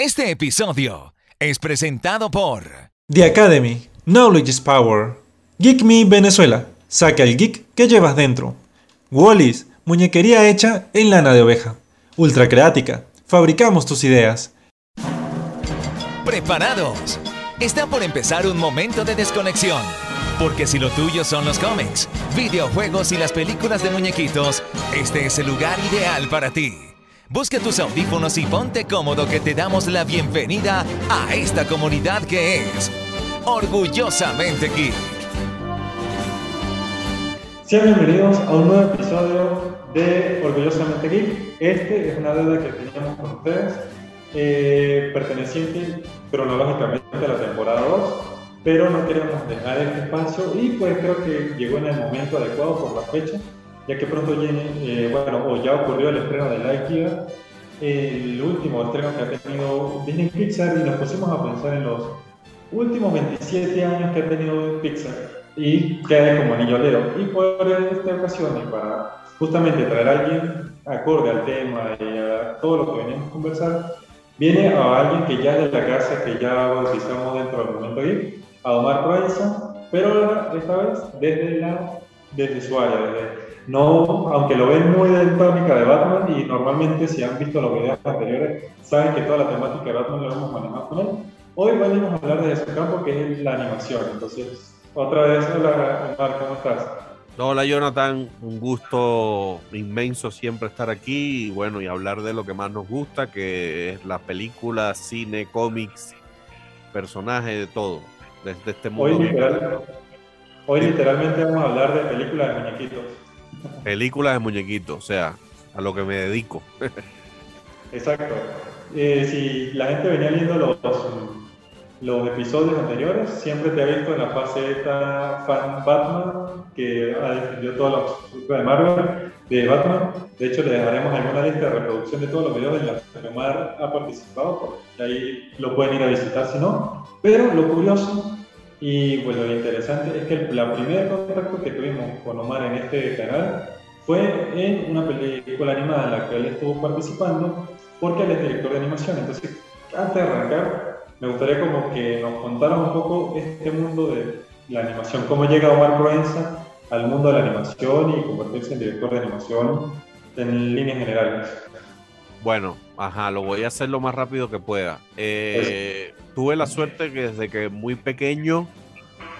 Este episodio es presentado por The Academy, Knowledge is Power. Geek Me Venezuela, saca el geek que llevas dentro. Wallis, muñequería hecha en lana de oveja. Ultra creática, fabricamos tus ideas. Preparados. Está por empezar un momento de desconexión. Porque si lo tuyo son los cómics, videojuegos y las películas de muñequitos, este es el lugar ideal para ti. Busca tus audífonos y ponte cómodo que te damos la bienvenida a esta comunidad que es Orgullosamente Geek. Sean bienvenidos a un nuevo episodio de Orgullosamente Geek. Este es una deuda que teníamos con ustedes, eh, perteneciente cronológicamente a la temporada 2, pero no queremos dejar este espacio y pues creo que llegó en el momento adecuado por la fecha ya que pronto viene, eh, bueno, o ya ocurrió el estreno de Lightyear, el último estreno que ha tenido Disney Pixar y nos pusimos a pensar en los últimos 27 años que ha tenido Pixar y queda como anillo. Y por esta ocasión, y para justamente traer a alguien acorde al tema y a todo lo que venimos a conversar, viene a alguien que ya es de la casa, que ya bautizamos dentro del momento ahí, a Omar Proenza, pero esta vez desde, la, desde su área, desde no, aunque lo ven muy de tónica de Batman y normalmente si han visto los videos anteriores saben que toda la temática de Batman lo hemos manejado con él. Hoy venimos a hablar de su campo que es la animación. Entonces, otra vez, hola Omar, ¿cómo estás? Hola Jonathan, un gusto inmenso siempre estar aquí y bueno, y hablar de lo que más nos gusta, que es la película, cine, cómics, personajes, de todo, desde este mundo. Hoy, hoy literalmente vamos a hablar de películas de muñequitos. Películas de muñequitos, o sea, a lo que me dedico. Exacto. Eh, si la gente venía viendo los, los episodios anteriores, siempre te ha visto en la fase esta fan Batman, que ha defendido todas las de Marvel de Batman. De hecho, le dejaremos alguna lista de reproducción de todos los videos en los que Omar ha participado, porque ahí lo pueden ir a visitar si no. Pero lo curioso y bueno, lo interesante es que la primer contacto que tuvimos con Omar en este canal fue en una película animada en la que él estuvo participando, porque él es director de animación. Entonces, antes de arrancar, me gustaría como que nos contara un poco este mundo de la animación, cómo llega Omar Proenza al mundo de la animación y convertirse en director de animación en líneas generales. Bueno, ajá, lo voy a hacer lo más rápido que pueda. Eh, tuve la suerte que desde que muy pequeño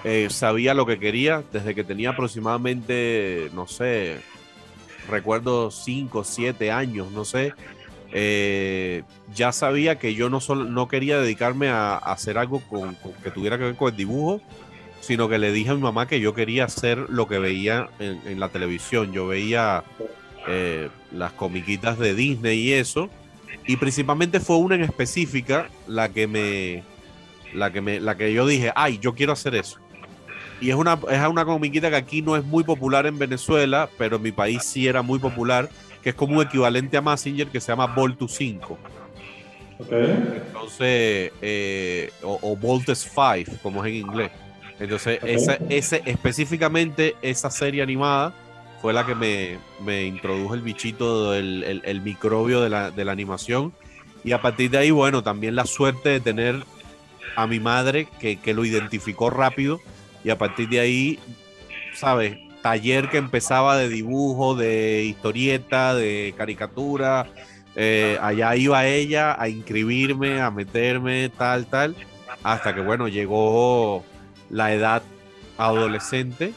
eh, sabía lo que quería, desde que tenía aproximadamente, no sé, recuerdo 5, 7 años, no sé. Eh, ya sabía que yo no, solo, no quería dedicarme a, hacer algo con, que tuviera que ver con el dibujo, sino que le dije a mi mamá que yo quería hacer lo que veía en la televisión. Yo veía eh, las comiquitas de Disney y eso. Y principalmente fue una en específica la que me. La que me. La que yo dije, ay, yo quiero hacer eso. Y es una, es una comiquita que aquí no es muy popular en Venezuela, pero en mi país sí era muy popular, que es como un equivalente a Messenger que se llama Voltu 5. Entonces, eh, o, o, Voltes 5, como es en inglés. Entonces, ese, específicamente esa serie animada fue la que me, introdujo el bichito, el, el, microbio de la, de la, animación. Y a partir de ahí, bueno, también la suerte de tener a mi madre que, que lo identificó rápido. Y a partir de ahí, ¿sabes? Taller que empezaba de dibujo, de historieta, de caricatura. Eh, allá iba ella a inscribirme, a meterme, tal, tal. Hasta que, bueno, llegó la edad adolescente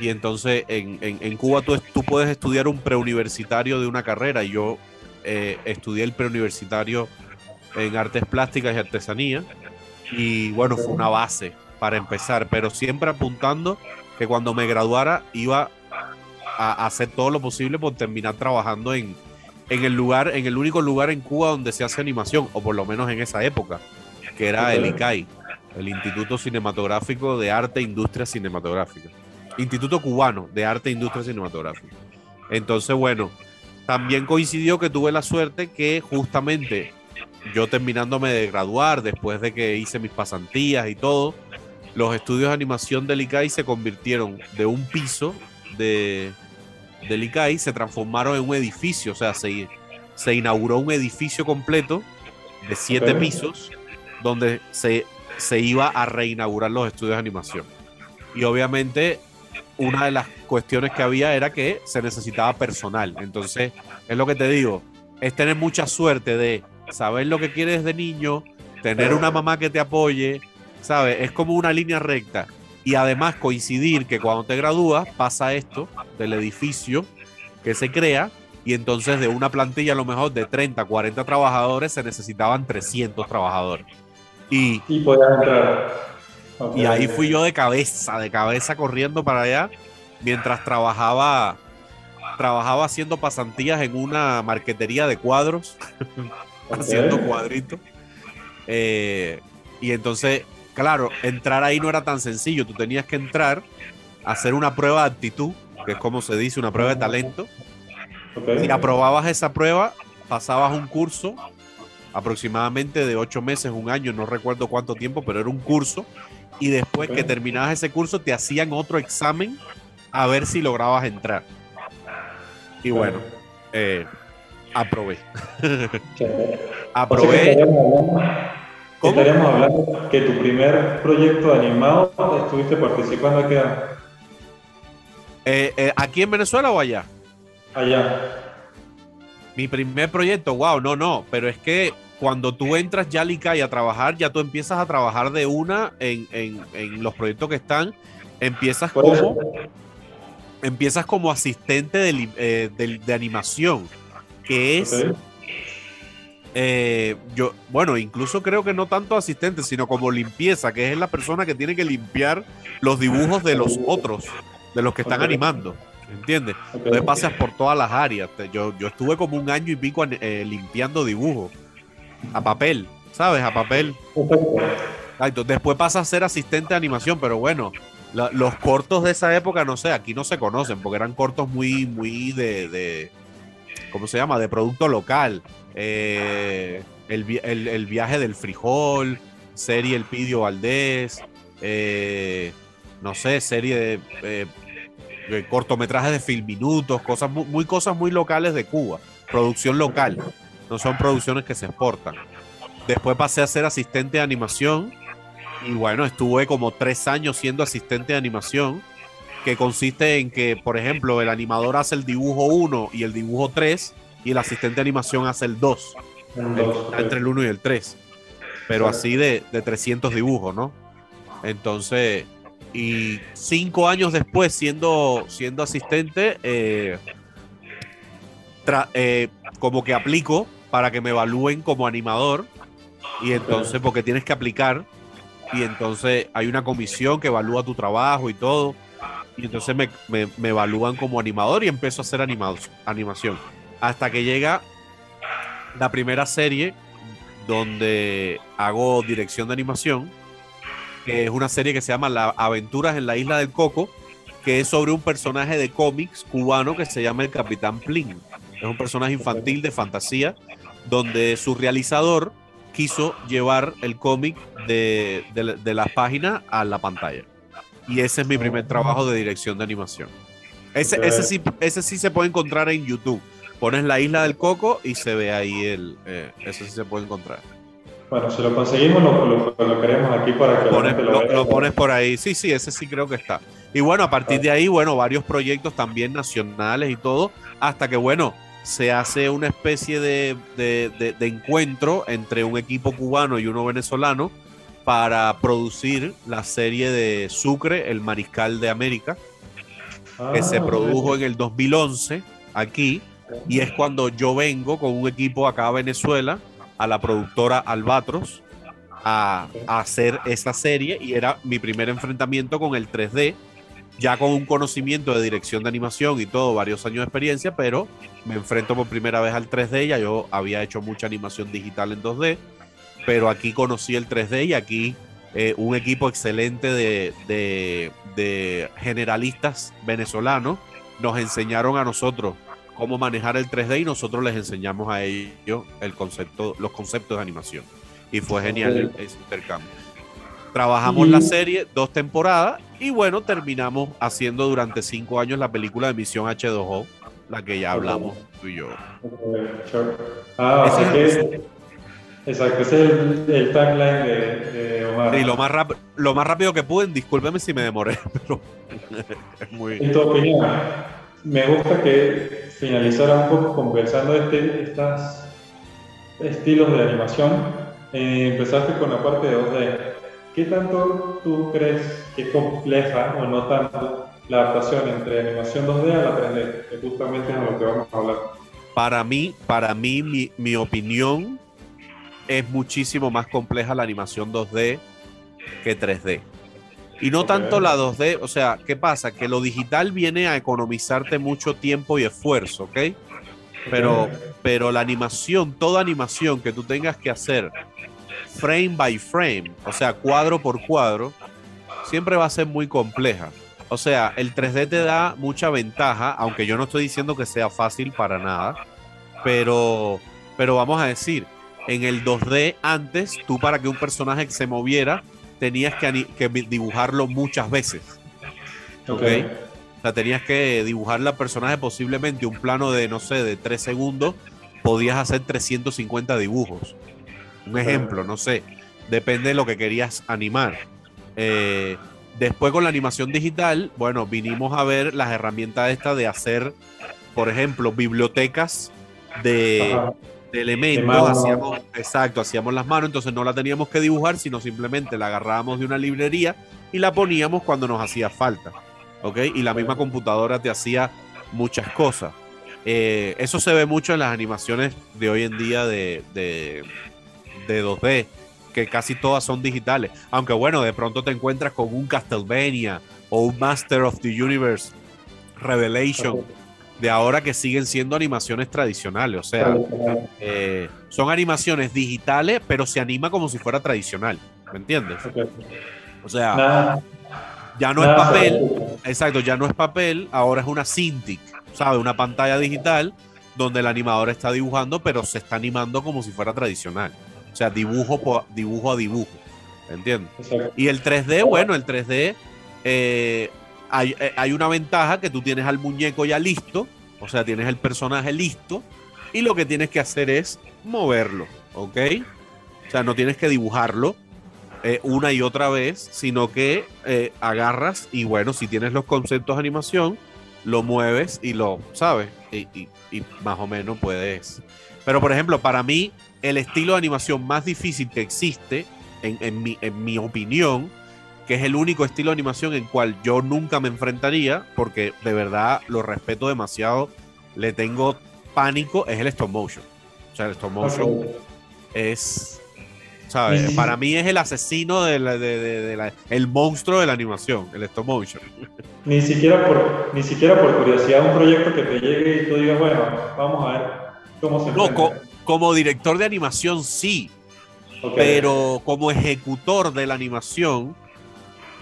y entonces en, en, Cuba tú, tú, puedes estudiar un preuniversitario de una carrera. Y yo eh, estudié el preuniversitario en artes plásticas y artesanía. Y bueno, fue una base para empezar, pero siempre apuntando que cuando me graduara iba a hacer todo lo posible por terminar trabajando en, en el lugar, en el único lugar en Cuba donde se hace animación, o por lo menos en esa época, que era el ICAI, el Instituto Cinematográfico de Arte e Industria Cinematográfica. Instituto Cubano de Arte e Industria Cinematográfica. Entonces, bueno, también coincidió que tuve la suerte que justamente yo terminándome de graduar, después de que hice mis pasantías y todo, los estudios de animación del ICAI se convirtieron de un piso de, del ICAI, se transformaron en un edificio, o sea, se, se inauguró un edificio completo de siete pisos donde se, se iba a reinaugurar los estudios de animación. Y obviamente una de las cuestiones que había era que se necesitaba personal. Entonces, es lo que te digo, es tener mucha suerte de saber lo que quieres de niño, tener una mamá que te apoye, ¿sabes? Es como una línea recta. Y además coincidir que cuando te gradúas pasa esto del edificio que se crea y entonces de una plantilla a lo mejor de 30, 40 trabajadores se necesitaban 300 trabajadores. Y, Y podías entrar. Y ahí fui yo de cabeza, de cabeza corriendo para allá mientras trabajaba trabajaba haciendo pasantías en una marquetería de cuadros, haciendo cuadritos. Eh, y entonces, claro, entrar ahí no era tan sencillo. Tú tenías que entrar, hacer una prueba de actitud, que es como se dice, una prueba de talento. Si aprobabas esa prueba, pasabas un curso aproximadamente de ocho meses, un año, no recuerdo cuánto tiempo, pero era un curso. Y después que terminabas ese curso, te hacían otro examen a ver si lograbas entrar. Y bueno, eh, aprobé. Aprobé. ¿Cómo? Estaríamos hablando que tu primer proyecto animado estuviste participando aquí Eh, eh, ¿Aquí en Venezuela o allá? allá. Mi primer proyecto, wow, no, no, pero es que cuando tú entras ya ICAI a trabajar, ya tú empiezas a trabajar de una en, en- en los proyectos que están, empiezas como, empiezas como asistente de, eh, de- de animación, que es, eh, yo, bueno, incluso creo que no tanto asistente, sino como limpieza, que es la persona que tiene que limpiar los dibujos de los otros, de los que están Ok. animando, ¿entiendes? ok. Entonces pasas por todas las áreas. Yo, yo estuve como un año y pico eh, limpiando dibujos a papel, ¿sabes? A papel. Después pasas a ser asistente de animación, pero bueno, la- los cortos de esa época, no sé, aquí no se conocen porque eran cortos muy, muy de, de ¿cómo se llama? De producto local. Eh, el, el- el viaje del frijol, serie El Pidio Valdés, eh, no sé, serie de eh, de cortometrajes de filminutos, cosas muy, muy cosas muy locales de Cuba, producción local, no son producciones que se exportan. Después pasé a ser asistente de animación y bueno, estuve como tres años siendo asistente de animación, que consiste en que, por ejemplo, el animador hace el dibujo 1 y el dibujo 3 y el asistente de animación hace el 2, Un el- dos, ok. entre el 1 y el 3, pero así de, de 300 dibujos, ¿no? Entonces, y cinco años después, siendo, siendo asistente, eh, eh, como que aplico para que me evalúen como animador. Y entonces, porque tienes que aplicar, y entonces hay una comisión que evalúa tu trabajo y todo. Y entonces me, me- me evalúan como animador y empiezo a hacer animados- animación. Hasta que llega la primera serie donde hago dirección de animación, que es una serie que se llama Las Aventuras en la Isla del Coco, que es sobre un personaje de cómics cubano que se llama el Capitán Plin. Es un personaje infantil de fantasía, donde su realizador quiso llevar el cómic de, de- de las páginas a la pantalla. Y ese es mi primer trabajo de dirección de animación. Ese, ese, sí, ese sí se puede encontrar en YouTube. Pones la isla del coco y se ve ahí el. eh, eso sí se puede encontrar. Bueno, si lo conseguimos, lo, lo colocaremos aquí para que Pones- lo lo pones por ahí. Sí, sí, ese sí creo que está. Y bueno, a partir de ahí, bueno, varios proyectos también nacionales y todo, hasta que, bueno, se hace una especie de, de- de- de encuentro entre un equipo cubano y uno venezolano para producir la serie de Sucre, el Mariscal de América, que se Ah, produjo en el 2011 aquí y es cuando yo vengo con un equipo acá a Venezuela a la productora Albatros a, a hacer esa serie y era mi primer enfrentamiento con el 3D ya con un conocimiento de dirección de animación y todo, varios años de experiencia, pero me enfrento por primera vez al 3D, ya yo había hecho mucha animación digital en 2D, pero aquí conocí el 3D y aquí eh, un equipo excelente de, de- de generalistas venezolanos nos enseñaron a nosotros cómo manejar el 3D y nosotros les enseñamos a ellos el concepto, los conceptos de animación. Y fue genial el- ese intercambio. Trabajamos la serie dos temporadas y bueno, terminamos haciendo durante cinco años la película de Misión H2O, la que ya hablamos tú y yo. ok, sure. Ah, Ese es que Exacto, ese es el, el tagline de, de Omar. Y lo más, rap- lo más rápido que pude, discúlpeme si me demoré, pero es muy... En tu opinión, me gusta que finalizara un poco conversando de este, estos estilos de animación. Eh, empezaste con la parte de 2D. ¿Qué tanto tú crees que es compleja o no tanto la adaptación entre animación 2D a la 3D? Que justamente es a lo que vamos a hablar. Para mí, para mí, mi, mi opinión es muchísimo más compleja la animación 2D que 3D. Y no tanto la 2D, o sea, ¿qué pasa? Que lo digital viene a economizarte mucho tiempo y esfuerzo, ¿ok? Pero, pero la animación, toda animación que tú tengas que hacer frame by frame, o sea, cuadro por cuadro, siempre va a ser muy compleja. O sea, el 3D te da mucha ventaja, aunque yo no estoy diciendo que sea fácil para nada, pero, pero vamos a decir, en el 2D antes, tú para que un personaje se moviera, tenías que, dibujarlo muchas veces. ¿ok? O sea, tenías que dibujar la personaje posiblemente un plano de, no sé, de 3 segundos, podías hacer 350 dibujos. Un ejemplo, no sé, depende de lo que querías animar. Eh, después con la animación digital, bueno, vinimos a ver las herramientas estas de hacer, por ejemplo, bibliotecas de, elementos, De hacíamos, exacto, hacíamos las manos, entonces no la teníamos que dibujar, sino simplemente la agarrábamos de una librería y la poníamos cuando nos hacía falta, ¿ok? Y la misma computadora te hacía muchas cosas. Eh, eso se ve mucho en las animaciones de hoy en día de, de, de 2D, que casi todas son digitales, aunque bueno, de pronto te encuentras con un Castlevania o un Master of the Universe Revelation de ahora que siguen siendo animaciones tradicionales, o sea, eh, son animaciones digitales, pero se anima como si fuera tradicional, ¿me entiendes? O sea, ya no es papel, exacto, ya no es papel, ahora es una Cintiq, ¿sabes? Una pantalla digital donde el animador está dibujando, pero se está animando como si fuera tradicional. O sea, dibujo, po- dibujo a dibujo, ¿entiendes? Exacto. Y el 3D, bueno, el 3D eh, hay, eh, hay una ventaja que tú tienes al muñeco ya listo, o sea, tienes el personaje listo, y lo que tienes que hacer es moverlo, ¿ok? O sea, no tienes que dibujarlo eh, una y otra vez, sino que eh, agarras y bueno, si tienes los conceptos de animación, lo mueves y lo, ¿sabes? Y, y- y más o menos puedes. Pero por ejemplo, para mí, el estilo de animación más difícil que existe, en, en mi, en mi opinión, que es el único estilo de animación en cual yo nunca me enfrentaría, porque de verdad lo respeto demasiado, le tengo pánico, es el stop motion. O sea, el stop motion es, ¿sabes? Para mí es el asesino, de la- de- de- de la- el monstruo de la animación, el stop motion. Ni siquiera por, ni siquiera por curiosidad, un proyecto que te llegue y tú digas, bueno, vamos a ver cómo se No, co- enfrenta. Como director de animación sí, pero como ejecutor de la animación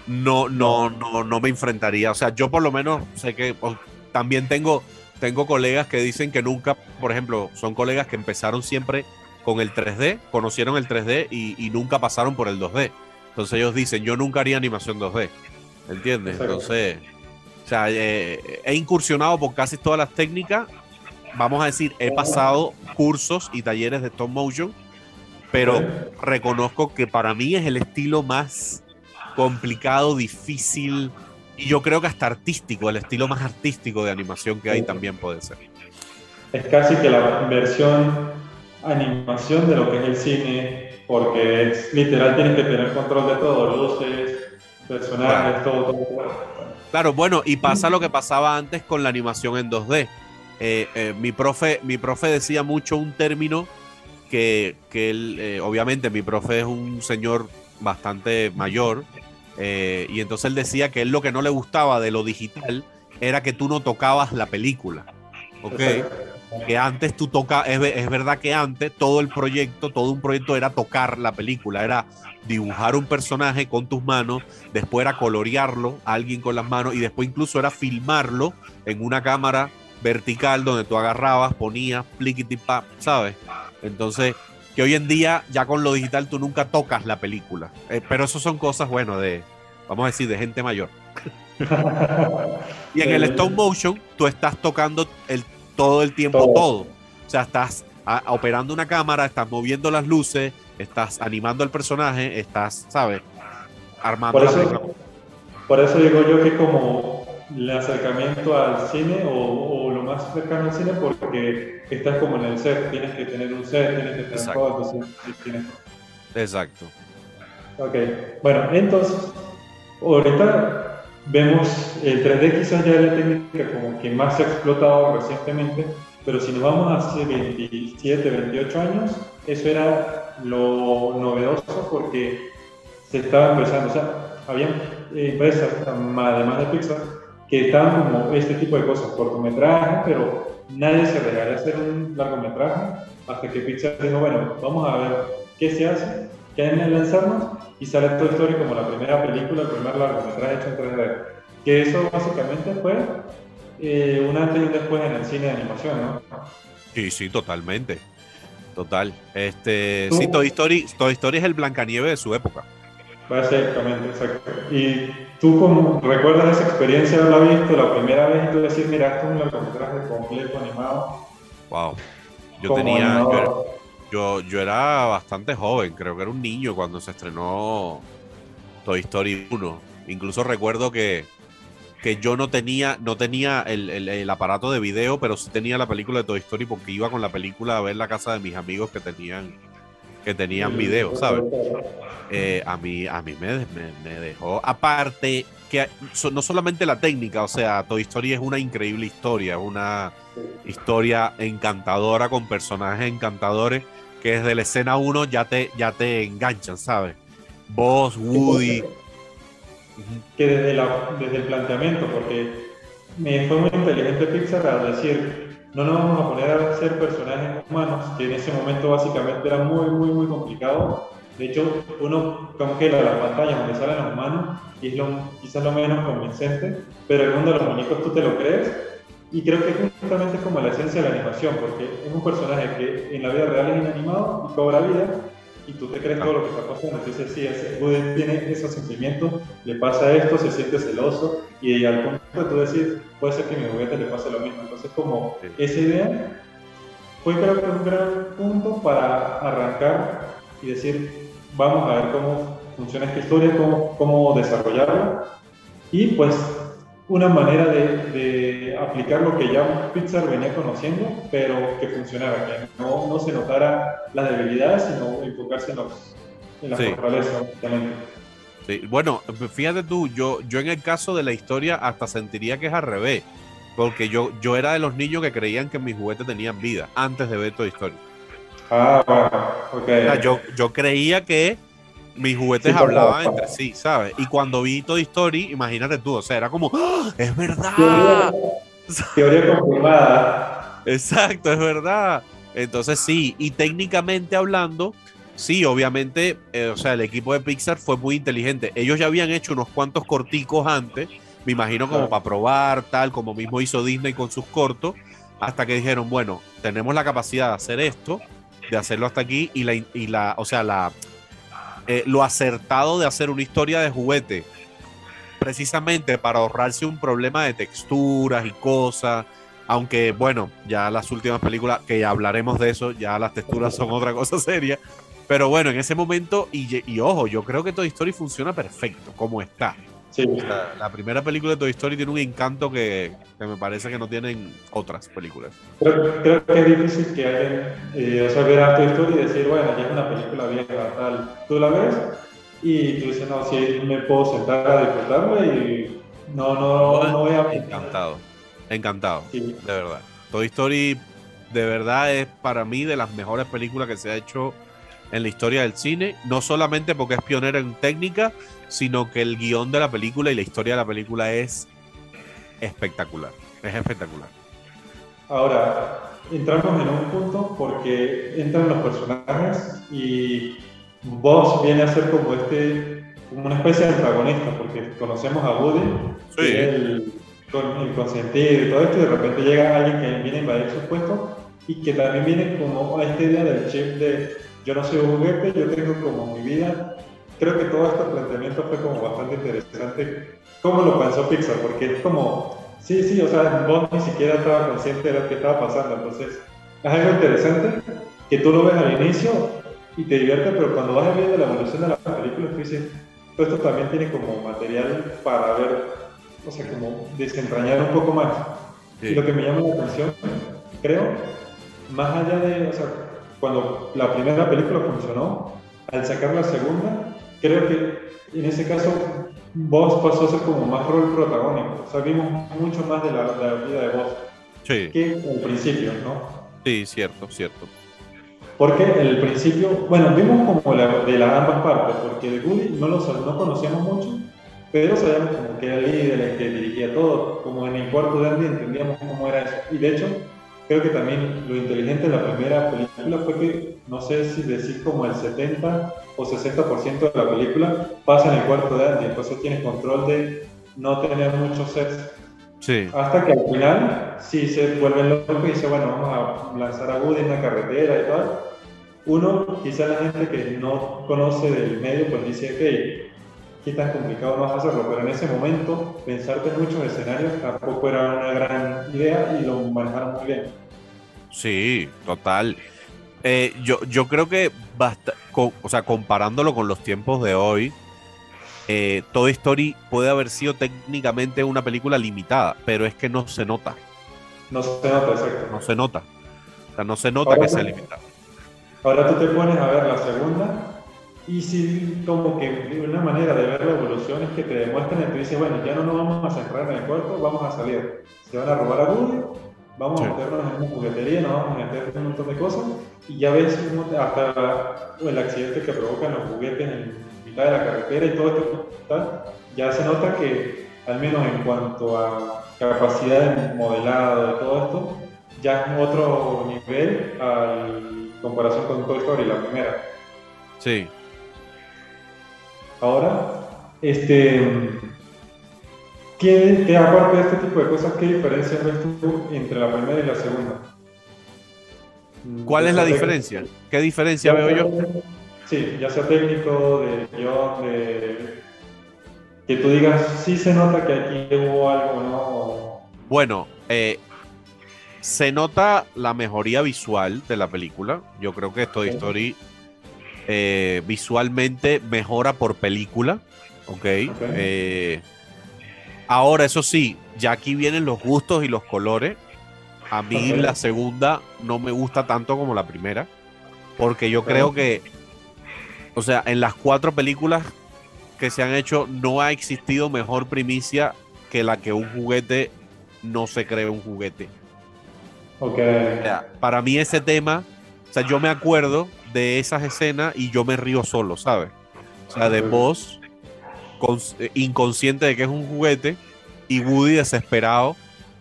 no, no, no, no me enfrentaría. O sea, yo por lo menos sé que también tengo, tengo colegas que dicen que nunca, por ejemplo, son colegas que empezaron siempre con el 3D, conocieron el 3D y, y nunca pasaron por el 2D. Entonces ellos dicen, yo nunca haría animación 2D. ¿Entiendes? Entonces, o sea, eh, he incursionado por casi todas las técnicas. Vamos a decir, he pasado cursos y talleres de stop motion, pero reconozco que para mí es el estilo más complicado, difícil y yo creo que hasta artístico, el estilo más artístico de animación que hay también puede ser. Es casi que la versión animación de lo que es el cine, porque es literal tienes que tener control de todo, luces, personajes, todo, todo, todo. Claro, bueno, y pasa lo que pasaba antes con la animación en 2D. Eh, eh, mi, profe, mi profe decía mucho un término que, que él, eh, obviamente mi profe es un señor bastante mayor, y entonces él decía que él lo que no le gustaba de lo digital era que tú no tocabas la película. ¿Ok? Que antes tú tocas, es, es verdad que antes todo el proyecto, todo un proyecto era tocar la película, era dibujar un personaje con tus manos, después era colorearlo a alguien con las manos y después incluso era filmarlo en una cámara vertical donde tú agarrabas, ponías, pliquiti pa, ¿sabes? Entonces, que hoy en día ya con lo digital tú nunca tocas la película, Eh, pero eso son cosas, bueno, de, vamos a decir, de gente mayor. Y en el stop motion, tú estás tocando el, todo el tiempo Todo. todo. O sea, estás a- operando una cámara, estás moviendo las luces, estás animando al personaje, estás, ¿sabes? Armando Por la eso, película. por eso digo yo que como el acercamiento al cine o, o lo más cercano al cine porque estás como en el set, tienes que tener un set, tienes que tener Exacto. todo, entonces tienes Exacto. Ok, bueno, entonces, ahorita vemos el 3D quizás ya es la técnica como que más se ha explotado recientemente, pero si nos vamos hace 27, 28 años, eso era lo novedoso porque se estaba empezando, o sea, había empresas, además de Pixar, que estaban como este tipo de cosas, cortometrajes, pero nadie se regaló a hacer un largometraje hasta que Pixar dijo, bueno, vamos a ver qué se hace, qué hay en lanzarnos, y sale Toy Story como la primera película, el primer largometraje hecho en 3D. Que eso básicamente fue eh, un antes y un después en el cine de animación, ¿no? Sí, sí, totalmente. Total. Este, Tú- sí, Toy Story, Toy Story es el Blancanieve de su época. Básicamente, exacto. Y tú como recuerdas esa experiencia de haberla visto la primera vez y tú decir, mira, esto es un largometraje completo animado. Wow. Yo como tenía, yo, animador. era- yo, yo era bastante joven, creo que era un niño cuando se estrenó Toy Story 1. Incluso recuerdo que, que yo no tenía, no tenía el, el- el aparato de video, pero sí tenía la película de Toy Story porque iba con la película a ver la casa de mis amigos que tenían, que tenían video, ¿sabes? eh, a mí, a mí me, dejó. Aparte, que no solamente la técnica, o sea, Toy Story es una increíble historia, es una historia encantadora con personajes encantadores que desde la escena 1 ya te, ya te enganchan, ¿sabes? Vos, Woody. que desde, la, desde el planteamiento, porque me fue muy inteligente Pixar al decir, no nos vamos a poner a hacer personajes humanos, que en ese momento básicamente era muy, muy, muy complicado. De hecho, uno congela la pantalla donde salen los humanos y es lo, quizás lo menos convincente, pero el mundo de los muñecos tú te lo crees. Y creo que justamente es como la esencia de la animación, porque es un personaje que en la vida real es inanimado y cobra vida, y tú te crees todo lo que está pasando. Entonces, sí, ese tiene esos sentimientos, le pasa esto, se siente celoso, y al punto de tú decir, puede ser que a mi juguete le pase lo mismo. Entonces, como Sí. esa idea fue creo que un gran punto para arrancar y decir, vamos a ver cómo funciona esta historia, cómo, cómo desarrollarla, y pues una manera de, de aplicar lo que ya Pixar venía conociendo, pero que funcionara, que no, no se notara las debilidades, sino enfocarse en, los, en las Sí. fortalezas. básicamente. Sí, Bueno, fíjate tú, yo, yo en el caso de la historia hasta sentiría que es al revés. Porque yo, yo era de los niños que creían que mis juguetes tenían vida antes de ver Toy Story. Ah, ok. O sea, yo, yo creía que mis juguetes Sí, hablaban entre sí, ¿sabes? Y cuando vi Toy Story, imagínate tú, o sea, era como, ¡Ah! ¡es verdad! Teoría, teoría confirmada. Exacto, es verdad. Entonces sí, y técnicamente hablando, sí, obviamente, eh, o sea, el equipo de Pixar fue muy inteligente. Ellos ya habían hecho unos cuantos corticos antes, me imagino como para probar, tal, como mismo hizo Disney con sus cortos, hasta que dijeron, bueno, tenemos la capacidad de hacer esto, de hacerlo hasta aquí, y la, y la o sea, la, eh, lo acertado de hacer una historia de juguete, precisamente para ahorrarse un problema de texturas y cosas. Aunque, bueno, ya las últimas películas, que ya hablaremos de eso, ya las texturas son otra cosa seria. Pero bueno, en ese momento, y, y ojo, yo creo que Toy Story funciona perfecto, como está. Sí, O sea, la primera película de Toy Story tiene un encanto que, que me parece que no tienen otras películas. creo, creo que es difícil que alguien, eh, o sea, ver a Toy Story y decir, bueno, ya es una película vieja, tal. Tú la ves y tú dices, no, sí, me puedo sentar a disfrutarla y no, no, no voy a... Encantado, encantado, Sí. de verdad. Toy Story, de verdad, es para mí de las mejores películas que se ha hecho en la historia del cine, no solamente porque es pionera en técnica, sino que el guion de la película y la historia de la película es espectacular. Es espectacular. Ahora, entramos en un punto porque entran los personajes y Buzz viene a ser como este, como una especie de antagonista, porque conocemos a Woody, Sí. que es el, con, el consentido y todo esto, y de repente llega alguien que viene a invadir su puesto y que también viene como a esta idea del chip de yo no soy un juguete, yo tengo como mi vida. Creo que todo este planteamiento fue como bastante interesante. ¿Cómo lo pensó Pixar? Porque es como, sí, sí, o sea, vos ni siquiera estaba consciente de lo que estaba pasando. Entonces, es algo interesante que tú lo ves al inicio y te divierte, pero cuando vas viendo la evolución de la película, tú dices, todo esto también tiene como material para ver, o sea, como desentrañar un poco más. Y lo que me llama la atención, creo, más allá de, o sea, cuando la primera película funcionó, al sacar la segunda, creo que en ese caso vos pasó a ser como más rol protagónico. O sea, vimos mucho más de la, vida de vos sí. que al principio, ¿no? Sí, cierto, cierto. Porque el principio, bueno, vimos como la, de las ambas partes, porque de Woody no lo no conocíamos mucho, pero sabíamos como que era el líder, el que dirigía todo, como en el cuarto de Andy entendíamos cómo era eso. Y de hecho, creo que también lo inteligente de la primera película fue que, no sé si decir como el 70 o 60% de la película pasa en el cuarto de Andy, entonces tienes control de no tener muchos sets hasta que al final sí se vuelven locos y dice, bueno, vamos a lanzar a Woody en la carretera y tal. Uno, quizá la gente que no conoce del medio, pues dice, ok, qué tan complicado a hacerlo, pero en ese momento pensarte en muchos escenarios tampoco era una gran idea y lo manejaron muy bien. Sí, total. Eh, yo, yo creo que basta, o sea, comparándolo con los tiempos de hoy, eh, Toy Story puede haber sido técnicamente una película limitada, pero es que no se nota. No se nota, exacto. No se nota. O sea, no se nota que sea limitada. Ahora tú te pones a ver la segunda y si como que una manera de ver la evolución es que te demuestran y te dicen, bueno, ya no nos vamos a centrar en el cuerpo, vamos a salir. Se van a robar a Woody, vamos a meternos en una juguetería, nos vamos a meter en un montón de cosas y ya ves hasta el accidente que provocan los juguetes en de la carretera y todo esto, ya se nota que, al menos en cuanto a capacidad de modelado y todo esto, ya es otro nivel en comparación con Toy Story, la primera. Sí. Ahora, este, ¿qué, aparte de este tipo de cosas, qué diferencia ves tú entre la primera y la segunda? ¿Cuál es la diferencia? ¿Qué diferencia veo yo? Sí, ya sea técnico, de guion, de que tú digas, sí se nota que aquí hubo algo, ¿no? Bueno, eh, se nota la mejoría visual de la película. Yo creo que Toy Story eh, visualmente mejora por película. Ok. Eh, ahora, eso sí, ya aquí vienen los gustos y los colores. A mí la segunda no me gusta tanto como la primera. Porque yo creo que o sea, en las cuatro películas que se han hecho, no ha existido mejor primicia que la que un juguete no se cree un juguete. Ok. para mí ese tema, yo me acuerdo de esas escenas y yo me río solo, ¿sabes? O sea, de voz eh, inconsciente de que es un juguete y Woody desesperado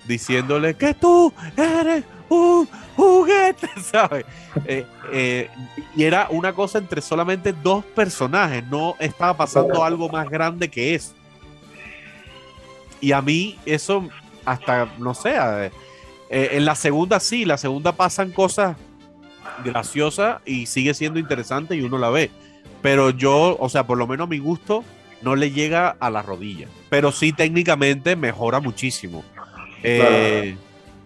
diciéndole que tú eres un juguete, ¿sabes? Eh, eh, y era una cosa entre solamente dos personajes, no estaba pasando algo más grande que eso. Y a mí eso, hasta, no sé, en la segunda sí, la segunda pasan cosas graciosas y sigue siendo interesante y uno la ve. Pero yo, o sea, por lo menos a mi gusto, no le llega a la rodilla. Pero sí técnicamente mejora muchísimo.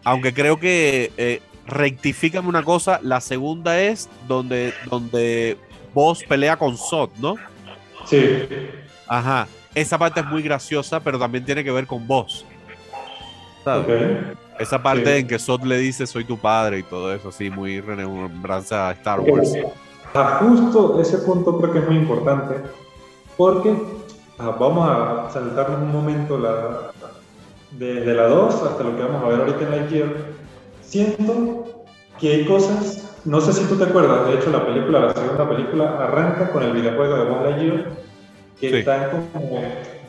Aunque creo que rectifícame una cosa, la segunda es donde, donde vos pelea con Sot, ¿no? Sí. Ajá. Esa parte es muy graciosa, pero también tiene que ver con vos. Esa parte en que Sot le dice soy tu padre y todo eso, así, muy remembranza a Star Wars. Ah, justo ese punto creo que es muy importante, porque ah, vamos a saltarnos un momento la, desde la 2 hasta lo que vamos a ver ahorita en Lightyear siento que hay cosas, no sé si tú te acuerdas, de hecho la película, la segunda película, arranca con el videojuego de Buzz Lightyear, que están como,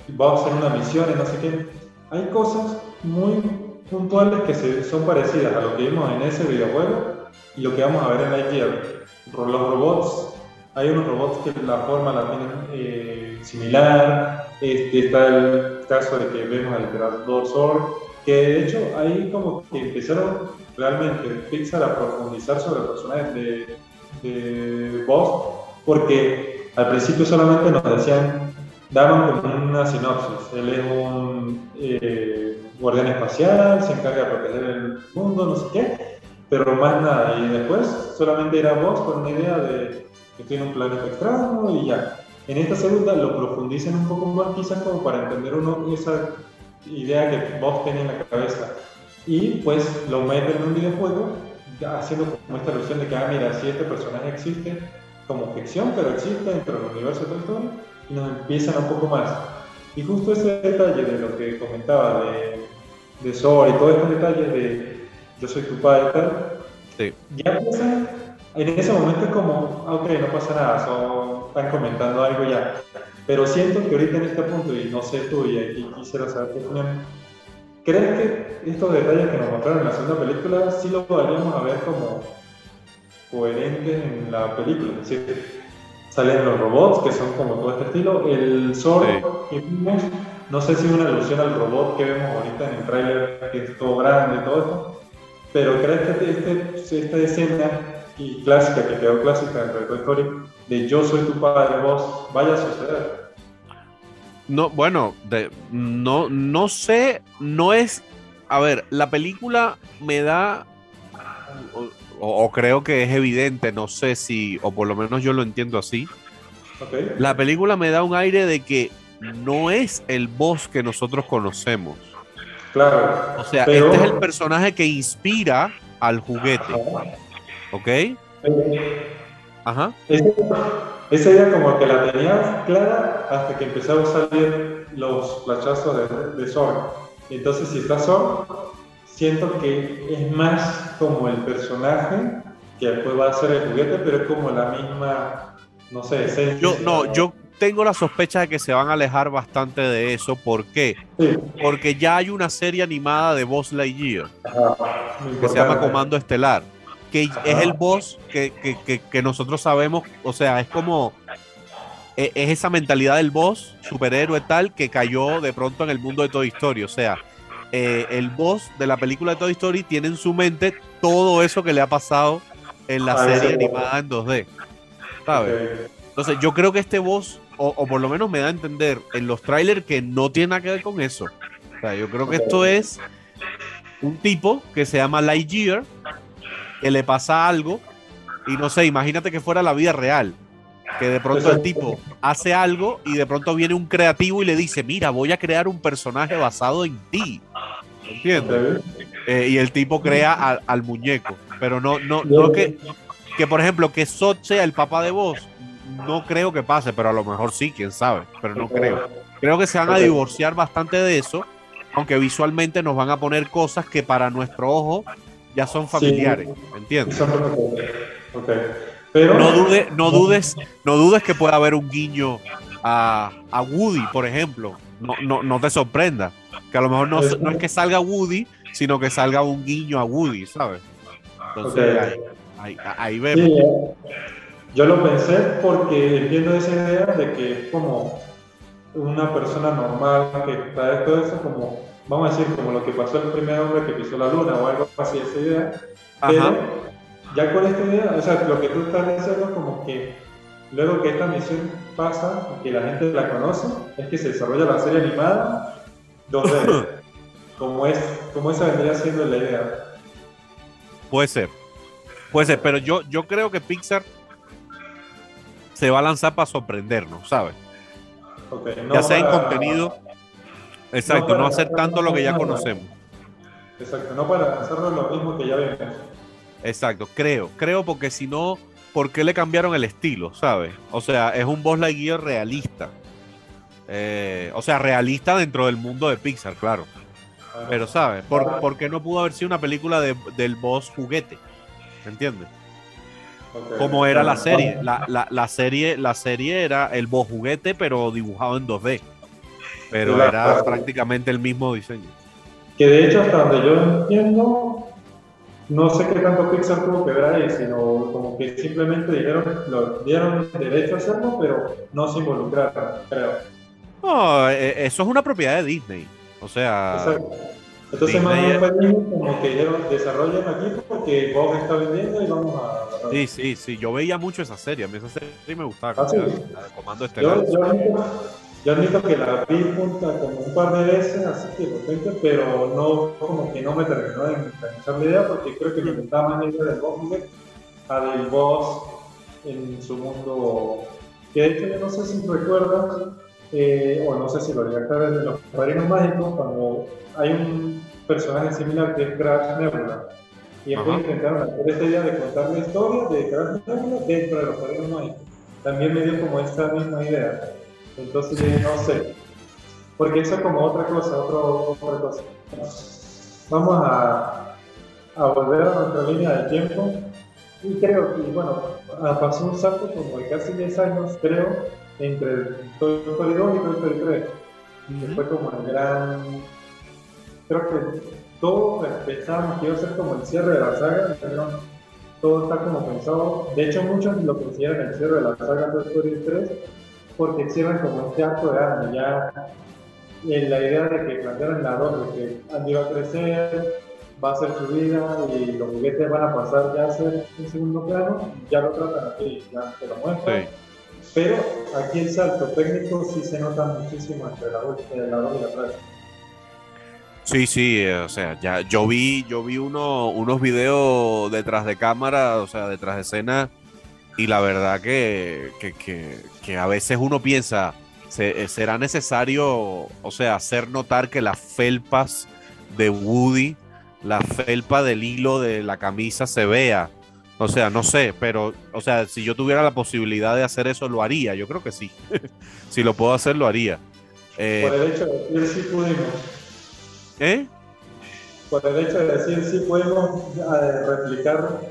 vamos a hacer una misión y no sé qué. Hay cosas muy puntuales que se, son parecidas a lo que vimos en ese videojuego y lo que vamos a ver en Lightyear. Los robots, hay unos robots que la forma la tienen eh, similar, este, está el caso de que vemos al Emperador Sword, que de hecho ahí como que empezaron realmente Pixar a profundizar sobre personajes de, de Boss, porque al principio solamente nos decían, daban como una sinopsis, él es un eh, guardián espacial, se encarga de proteger el mundo, no sé qué, pero más nada. Y después solamente era vos con una idea de que tiene un planeta extraño y ya. En esta segunda lo profundizan un poco más quizás como para entender uno esa idea que vos tenés en la cabeza. Y pues lo meten en un videojuego haciendo como esta ilusión de que, ah, mira, si este personaje existe como ficción, pero existe dentro del universo de Toy Story, y nos empiezan un poco más. Y justo ese detalle de lo que comentaba de, de Sor y todos estos detalles de yo soy tu padre, sí. ya empiezan, en ese momento es como, ah, ok, no pasa nada, son, están comentando algo ya. Pero siento que ahorita en este punto, y no sé tú, y aquí quisiera saber tu opinión, ¿crees que estos detalles que nos mostraron en la segunda película sí lo podríamos a ver como coherentes en la película? Es decir, salen los robots, que son como todo este estilo. El Zord que vimos, no sé si es una alusión al robot que vemos ahorita en el trailer, que es todo grande y todo eso, pero ¿crees que este, esta escena y clásica, que quedó clásica en Toy Story, de yo soy tu padre, vos, vaya a suceder? No, bueno, de, no, no sé, no es. A ver, la película me da. O, creo que es evidente, no sé si, o por lo menos yo lo entiendo así. La película me da un aire de que no es el boss que nosotros conocemos. Claro. O sea, este es el personaje que inspira al juguete. ¿Ok? Ajá. Esa idea como que la tenías clara hasta que empezaron a salir los flashazos de, de Entonces, si está Sor, siento que es más como el personaje que después va a ser el juguete, pero es como la misma, no sé, esencia. Yo, no, yo tengo la sospecha de que se van a alejar bastante de eso. ¿Por qué? Porque ya hay una serie animada de Boss Lightyear que se llama Comando Estelar que es el boss que, nosotros sabemos, o sea, es como, e, es esa mentalidad del boss, superhéroe tal, que cayó de pronto en el mundo de Toy Story, o sea, eh, el boss de la película de Toy Story tiene en su mente todo eso que le ha pasado en la serie animada en 2D, ¿sabes? Entonces yo creo que este boss, o, por lo menos me da a entender en los trailers que no tiene nada que ver con eso. O sea, yo creo que esto es un tipo que se llama Lightyear, que le pasa algo y no sé, imagínate que fuera la vida real, que de pronto el tipo hace algo y de pronto viene un creativo y le dice, mira, voy a crear un personaje basado en ti. ¿Entiendes? Eh, y el tipo crea al, muñeco. Pero no, no, no que, que, por ejemplo, que Sot sea el papá de vos, no creo que pase, pero a lo mejor sí, quién sabe, pero no creo. Creo que se van a divorciar bastante de eso, aunque visualmente nos van a poner cosas que para nuestro ojo ya son familiares, ¿entiendes? Pero, no, dude, no, dudes, no dudes que pueda haber un guiño a, a Woody, por ejemplo. No, no, no, te sorprenda. Que a lo mejor no, no, es que salga Woody, sino que salga un guiño a Woody, ¿sabes? Entonces ahí, ahí, vemos. Yo lo pensé porque entiendo esa idea de que es como una persona normal que trae todo eso como vamos a decir, como lo que pasó el primer hombre que pisó la luna o algo así, esa idea. Pero ya con esta idea, o sea, lo que tú estás diciendo como que luego que esta misión pasa y que la gente la conoce, es que se desarrolla la serie animada 2D. como, es, como esa vendría siendo la idea. Puede ser. Puede ser, pero yo, yo creo que Pixar se va a lanzar para sorprendernos, ¿sabes? ya sea en contenido Exacto, no, hacer tanto lo que ya conocemos. Exacto, no para hacerlo lo mismo que ya vemos. Exacto, creo, creo porque si no, ¿por qué le cambiaron el estilo, sabes? O sea, es un boss Lightyear realista. Eh, o sea, realista dentro del mundo de Pixar, claro. Pero, ¿sabes? ¿Por, qué no pudo haber sido una película del boss juguete? ¿Entiendes? Como era la serie. La, la, la, serie. la serie era el boss juguete, pero dibujado en 2D. Pero era prácticamente el mismo diseño. Que de hecho, hasta donde yo entiendo, no sé qué tanto Pixar tuvo que ver ahí, sino como que simplemente dijeron, lo dieron derecho a hacerlo, pero no se involucraron, creo. No, e, eso es una propiedad de Disney. O sea. Exacto. Entonces, más bien fue como que dijeron, desarrollen aquí porque Bob está vendiendo y vamos a. Sí, sí, sí. Yo veía mucho esa serie. A mí esa serie me gustaba. ¿Ah, Comando Estelar. Yo admito que la vi junta como un par de veces, así que de repente, pero no, como que no me terminó de enganchar la idea, porque creo que me gustaba más la idea del boss a del boss en su mundo. Que de hecho, yo no sé si recuerdas, eh, o no sé si lo acá de los padrinos mágicos, cuando hay un personaje similar que es Crash Nebula. Y después intentaron hacer esta idea de contar la historia de Crash Nebula dentro de los padrinos mágicos. También me dio como esta misma idea entonces no sé. Porque eso es como otra cosa, otro, otra cosa. Vamos a, a volver a nuestra línea de tiempo. Y creo que, bueno, pasó un salto como de casi 10 años, creo, entre Toy Story 2 y Toy Story 3. Y fue como el gran. Creo que todo pensábamos que iba a ser como el cierre de la saga, pero todo está como pensado. De hecho, muchos lo consideran el cierre de la saga Toy Story 3 porque cierran como este arco de Andy, ya en la idea de que plantearon la dos, de que Andy va a crecer, va a hacer su vida y los juguetes van a pasar ya a ser en segundo plano, ya lo tratan aquí, ya te lo muestran. Pero aquí el salto técnico sí se nota muchísimo entre la 2 y la 3. Sí, sí, o sea, ya yo vi, yo vi uno, unos videos detrás de cámara, o sea, detrás de escena, y la verdad que, que, a veces uno piensa, eh, ¿será necesario, o sea, hacer notar que las felpas de Woody, la felpa del hilo de la camisa se vea? O sea, no sé, pero, o sea, si yo tuviera la posibilidad de hacer eso, lo haría. Yo creo que sí. si lo puedo hacer, lo haría. Eh, Por el hecho de decir sí pudimos. ¿Eh? Por el hecho de decir sí podemos eh, replicar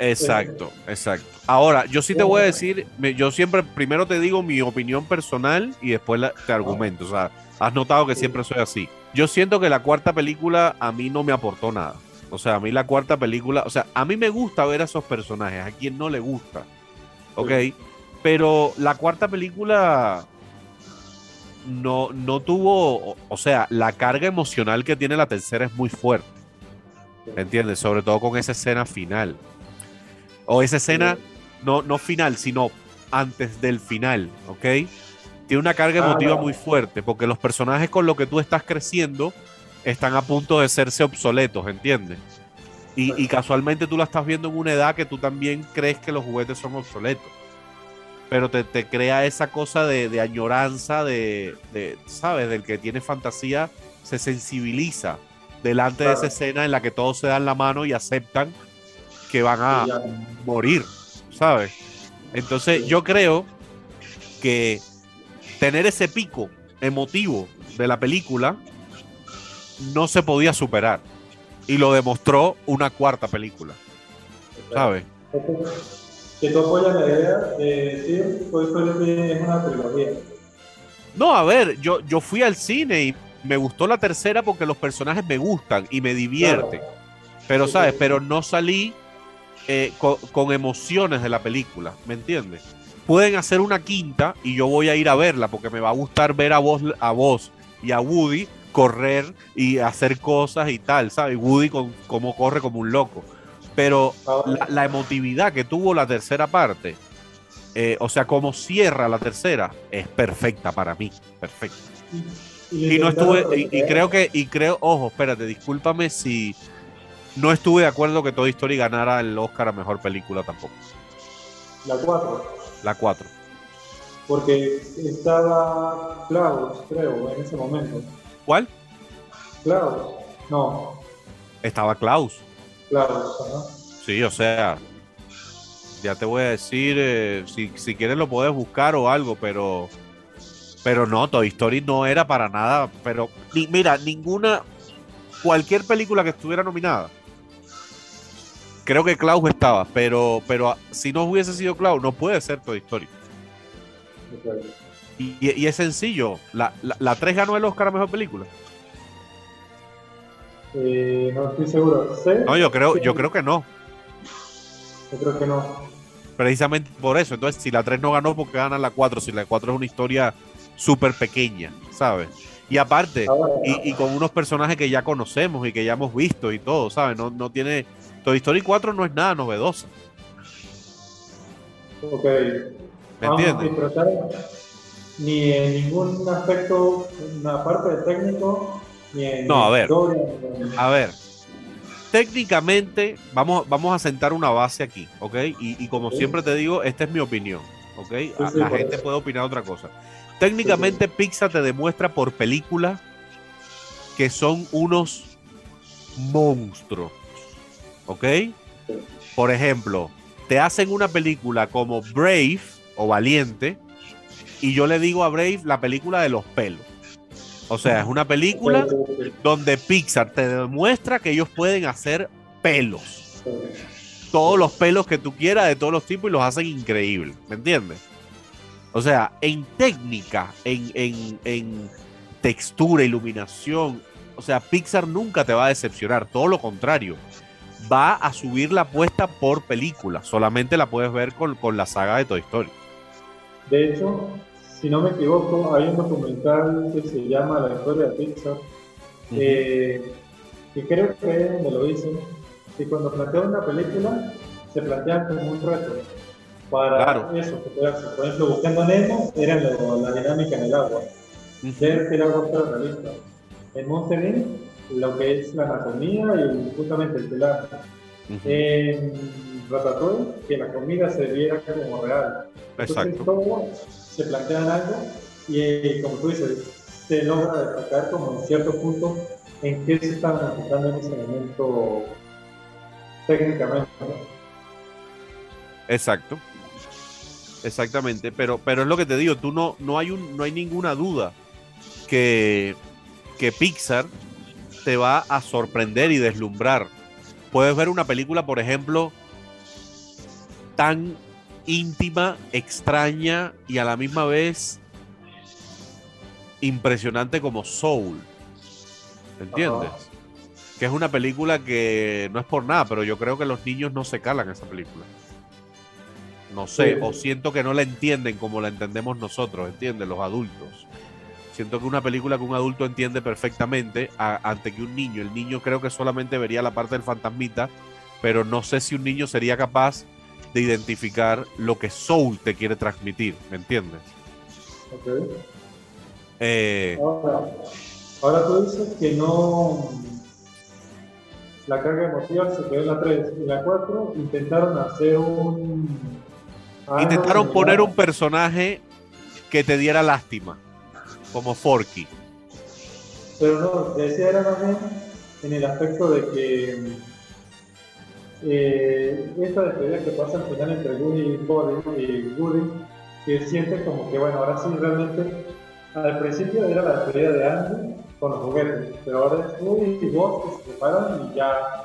Exacto, exacto. Ahora, yo sí te voy a decir, yo siempre primero te digo mi opinión personal y después te argumento. O sea, has notado que siempre soy así. Yo siento que la cuarta película a mí no me aportó nada. O sea, a mí la cuarta película, o sea, a mí me gusta ver a esos personajes, a quien no le gusta. ¿Ok? Pero la cuarta película no, no tuvo, o sea, la carga emocional que tiene la tercera es muy fuerte. ¿Entiendes? Sobre todo con esa escena final. O esa escena, no, no final, sino antes del final, ¿ok? Tiene una carga ah, emotiva muy fuerte, porque los personajes con los que tú estás creciendo están a punto de serse obsoletos, ¿entiendes? Y, casualmente tú la estás viendo en una edad que tú también crees que los juguetes son obsoletos. Pero te, crea esa cosa de, añoranza, de, ¿sabes? Del que tiene fantasía, se sensibiliza delante de esa escena en la que todos se dan la mano y aceptan que van a morir, ¿sabes? Entonces yo creo que tener ese pico emotivo de la película no se podía superar. Y lo demostró una cuarta película. ¿Sabes? Que tú apoyas la idea pues, es una trilogía. No, a ver, yo, yo fui al cine y me gustó la tercera porque los personajes me gustan y me divierten. Pero, ¿sabes? Pero no salí eh, con, emociones de la película, ¿me entiendes? Pueden hacer una quinta y yo voy a ir a verla porque me va a gustar ver a vos, a vos y a Woody correr y hacer cosas y tal, ¿sabes? Woody con, como corre como un loco. Pero la, emotividad que tuvo la tercera parte, eh, o sea, como cierra la tercera, es perfecta para mí, perfecta. Y, no estuve, y, creo que, y creo, ojo, espérate, discúlpame si, no estuve de acuerdo que Toy Story ganara el Oscar a mejor película tampoco. La 4. La 4. Porque estaba Klaus, creo, en ese momento. ¿Cuál? Klaus. No. Estaba Klaus. Klaus, ¿no? Sí, o sea, ya te voy a decir, eh, si, si, quieres lo puedes buscar o algo, pero pero no, Toy Story no era para nada, pero ni, mira, ninguna, cualquier película que estuviera nominada, creo que Klaus estaba, pero, pero si no hubiese sido Klaus, no puede ser Toy Story. Y, es sencillo. La, la, 3 ganó el Oscar a mejor película. Eh, no estoy seguro. No, yo creo, yo creo que no. Yo creo que no. Precisamente por eso. Entonces, si la 3 no ganó, porque gana la 4? Si la 4 es una historia súper pequeña, ¿sabes? Y aparte, y, y, con unos personajes que ya conocemos y que ya hemos visto y todo, ¿sabes? No, no tiene Toy Story 4 no es nada novedosa. Ok. ¿Me entiendes? Ni en ningún aspecto, una parte de técnico, ni en No, a ver. A ver, técnicamente, vamos, vamos a sentar una base aquí, ¿ok? Y, y como Sí. siempre te digo, esta es mi opinión, ¿ok? Sí, la gente puede opinar otra cosa. Técnicamente, Pixar te demuestra por películas que son unos monstruos, ¿ok? Por ejemplo, te hacen una película como Brave o Valiente, y yo le digo a Brave la película de los pelos. O sea, es una película donde Pixar te demuestra que ellos pueden hacer pelos. Todos los pelos que tú quieras, de todos los tipos, y los hacen increíbles. ¿Me entiendes? O sea, en técnica, en, en- en textura, iluminación. O sea, Pixar nunca te va a decepcionar. Todo lo contrario. Va a subir la apuesta por película. Solamente la puedes ver con, con la saga de Toy Story. De hecho, si no me equivoco, hay un documental que se llama La historia de Pixar, eh, que creo que es donde lo dicen, que cuando plantean una película, se plantean como un reto para Claro. eso que puede hacer. Por ejemplo, Buscando Nemo era lo- la dinámica en el agua, ver que el agua fuera realista. En Monster lo que es la anatomía y justamente el pelaje. Ujú. En Ratatouille, que la comida se viera como real. Entonces, Exacto. todo se plantean algo y, eh, como tú dices, se logra destacar como en cierto punto en qué se están enfocando en ese momento técnicamente. Exacto. Exactamente, pero, pero es lo que te digo, tú no, no hay un, no hay ninguna duda que, que Pixar te va a sorprender y deslumbrar. Puedes ver una película, por ejemplo, tan íntima, extraña y a la misma vez impresionante como Soul. ¿Entiendes? Que es una película que no es por nada, pero yo creo que los niños no se calan esa película. No sé, Sí. o siento que no la entienden como la entendemos nosotros, ¿entiendes? Los adultos. Siento que una película que un adulto entiende perfectamente a- ante que un niño. El niño creo que solamente vería la parte del fantasmita, pero no sé si un niño sería capaz de identificar lo que Soul te quiere transmitir, ¿me entiendes? Ok. Eh, Ahora, ahora tú dices que no. La carga emotiva se quedó en la 3 y la 4 intentaron hacer un. algo intentaron poner un personaje que te diera lástima, como Forky. Pero no, decía era más bien en el aspecto de que eh, esta despedida que pasa al final entre Woody y Buddy y Woody, que siente como que bueno, ahora sí realmente al principio era la despedida de Andy con los juguetes, pero ahora es y Buzz que se separan y ya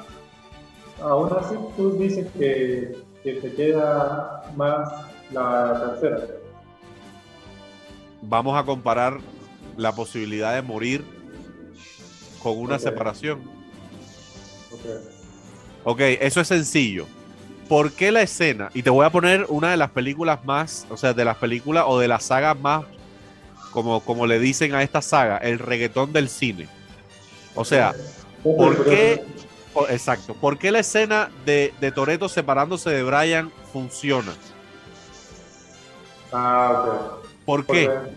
aún así tú dices que, que te queda más la tercera. Vamos a comparar la posibilidad de morir con una separación. Ok. Ok, eso es sencillo. ¿Por qué la escena? Y te voy a poner una de las películas más, o sea, de las películas o de las sagas más, como, como le dicen a esta saga, el reggaetón del cine. O sea, ¿por qué? exacto. ¿Por qué la escena de, de Toreto separándose de Brian funciona? Ah, ok. ¿Por qué? Porque,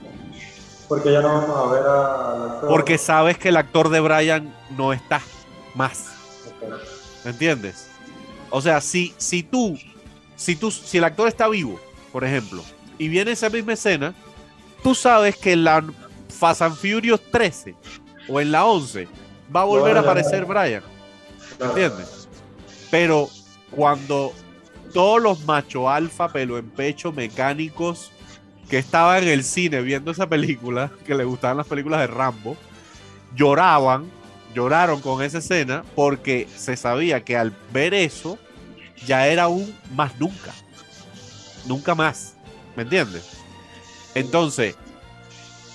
porque ya no vamos a ver al actor. Porque sabes que el actor de Brian no está más. Ok. ¿Me entiendes? O sea, si, si tú, si tú, si el actor está vivo, por ejemplo, y viene esa misma escena, tú sabes que en la Fast and Furious 13 o en la 11 va a volver a aparecer Brian. ¿Me entiendes? Pero cuando todos los macho alfa, pelo en pecho, mecánicos que estaban en el cine viendo esa película, que le gustaban las películas de Rambo, lloraban, lloraron con esa escena porque se sabía que al ver eso ya era un más nunca. Nunca más. ¿Me entiendes? Entonces,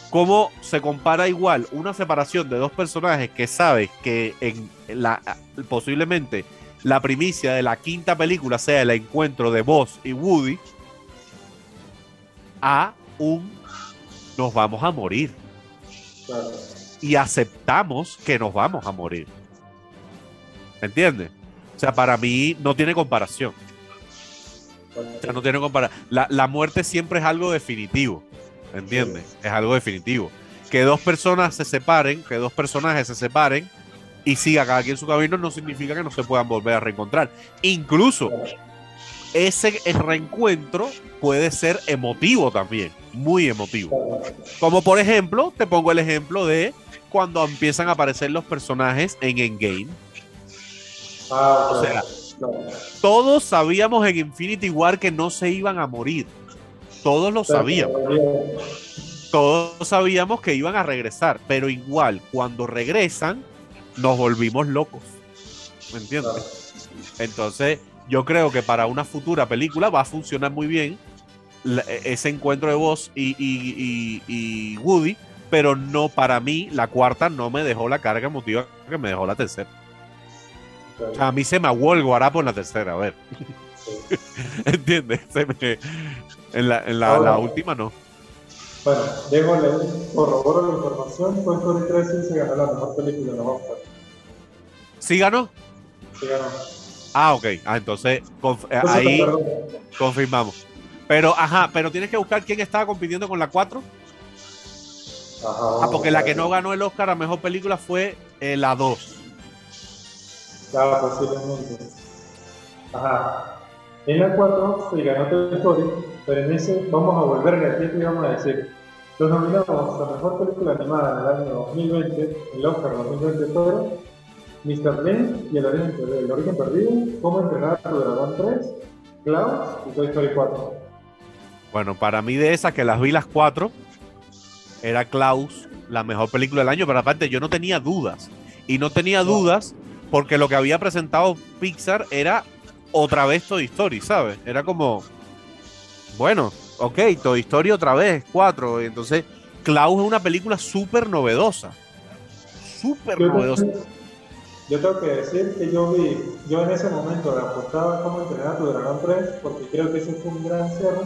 ¿cómo se compara igual una separación de dos personajes que sabes que en la posiblemente la primicia de la quinta película sea el encuentro de Buzz y Woody a un nos vamos a morir Claro. Y aceptamos que nos vamos a morir. ¿Me entiendes? O sea, para mí no tiene comparación. O sea, no tiene comparación. La, la muerte siempre es algo definitivo. ¿entiendes? Es algo definitivo. Que dos personas se separen, que dos personajes se separen y siga cada quien su camino no significa que no se puedan volver a reencontrar. Incluso ese reencuentro puede ser emotivo también, muy emotivo. Como por ejemplo, te pongo el ejemplo de cuando empiezan a aparecer los personajes en Endgame. Ah, O sea. Todos sabíamos en Infinity War que no se iban a morir. Todos lo sabíamos. Todos sabíamos que iban a regresar. Pero igual, cuando regresan, nos volvimos locos. ¿Me entiendes? Entonces, yo creo que para una futura película va a funcionar muy bien e- ese encuentro de Buzz y, y- y- y Woody, pero no para mí, la cuarta no me dejó la carga emotiva que me dejó la tercera. claro. O sea, a mí se me aguó el guarapo en la tercera, a ver. ¿Entiendes? Se me- en la, en la- Ahora- la última no. Bueno, déjole, corroboro la información. Toy Story 3 sí se ganó la mejor película en los Oscar. ¿Sí ganó? Sí ganó. Ah, ok. Ah, entonces conf- eh, Entonces, ahí confirmamos. Pero, ajá, pero tienes que buscar quién estaba compitiendo con la 4. Ajá, Ah, porque la que no ganó el Oscar a mejor película fue eh, la 2. Claro, posiblemente. Ajá. En la 4 se ganó Toy Story, pero en ese vamos a volver a aquí y vamos a decir. Los nominamos a mejor película animada en el año 2020, el Oscar 2020 fueron Mr. Bean y el origen, el origen perdido, Cómo entrenar a tu dragón 3, Klaus y Toy Story 4. Bueno, para mí de esas que las vi las cuatro, era Klaus la mejor película del año, pero aparte yo no tenía dudas. Y no tenía No. dudas porque lo que había presentado Pixar era otra vez Toy Story, ¿sabes? Era como, bueno, ok, Toy Story otra vez, cuatro. y Entonces, Klaus es una película súper novedosa. Súper novedosa. yo tengo que decir que yo vi, yo en ese momento le apostaba cómo entrenar a tu dragón 3, porque creo que ese fue un gran cierre,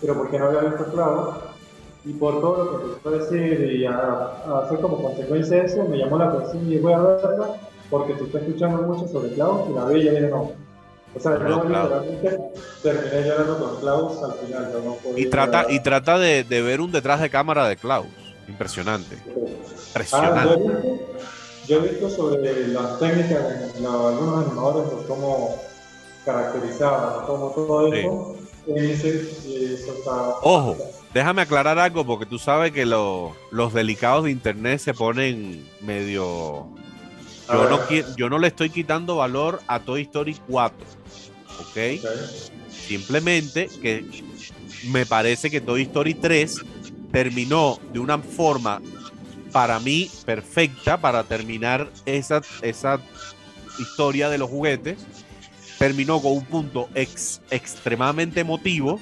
pero porque no había visto Klaus. Y por todo lo que empezó a decir y a, a hacer como consecuencia de eso, me llamó la atención y voy a verla, porque se está escuchando mucho sobre Klaus y la vi y ya dije no. O sea, No, yo literalmente terminé llorando con Klaus al final. yo no podía- Y trata, y trata de, de ver un detrás de cámara de Klaus. Impresionante. Ah, yo Impresionante. he visto, yo he visto sobre las técnicas de algunos animadores, pues cómo caracterizaban, cómo todo Sí. eso. Y dice, y eso está. Ojo, déjame aclarar algo porque tú sabes que lo- los delicados de internet se ponen medio... Yo no, qui- yo no le estoy quitando valor a Toy Story 4, ¿ok? Ok. Simplemente que me parece que Toy Story 3 terminó de una forma para mí perfecta para terminar esa, esa historia de los juguetes. Terminó con un punto ex- extremadamente emotivo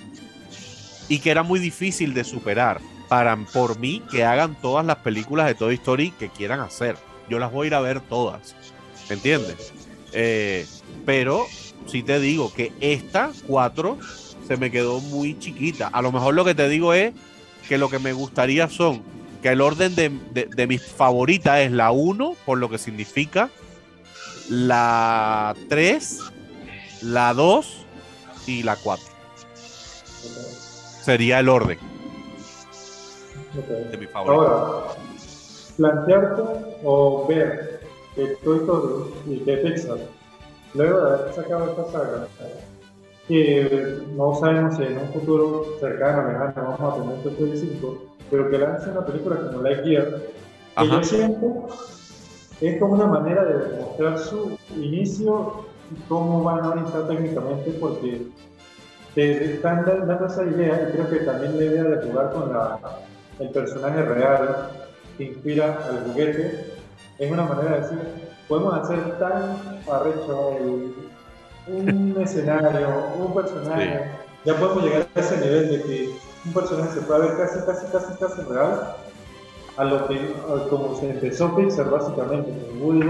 y que era muy difícil de superar. Para, por mí, que hagan todas las películas de Toy Story que quieran hacer. Yo las voy a ir a ver todas. ¿Me entiendes? Eh, pero sí te digo que esta 4 se me quedó muy chiquita. A lo mejor lo que te digo es que lo que me gustaría son que el orden de, de- de mis favoritas es la 1, por lo que significa, la 3, la 2 y la 4. Sería el orden ok. de favoritas. Ahora, plantearte o ver que Toy Story y que Pixar, luego de haber sacado esta saga, que no sabemos si en un futuro cercano, lejano, vamos a tener Toy Story 5, pero que lance una película como Lightyear, que yo siento es como una manera de mostrar su inicio y cómo van ahorita técnicamente, porque te están da- dando esa idea, y creo que también la idea de jugar con la, el personaje real que inspira al juguete, es una manera de decir, podemos hacer tan arrecho un escenario, un personaje, ya podemos llegar a ese nivel de que un personaje se puede ver casi, casi, casi, casi real, a lo que, a como se empezó Pixar básicamente con Woody.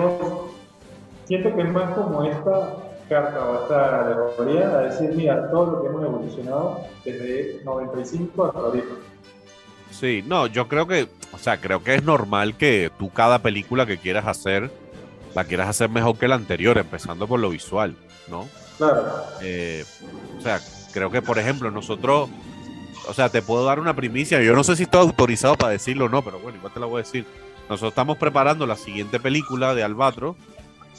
Siento que es más como esta carta o esta alegoría a decir, mira, todo lo que hemos evolucionado desde 95 hasta ahorita. Sí, no, yo creo que, o sea, creo que es normal que tú cada película que quieras hacer, la quieras hacer mejor que la anterior, empezando por lo visual, ¿no? Claro, Eh, o sea, creo que, por ejemplo, nosotros o sea, te puedo dar una primicia. Yo no sé si estoy autorizado para decirlo o no, pero bueno, igual te la voy a decir. Nosotros estamos preparando la siguiente película de Albatro,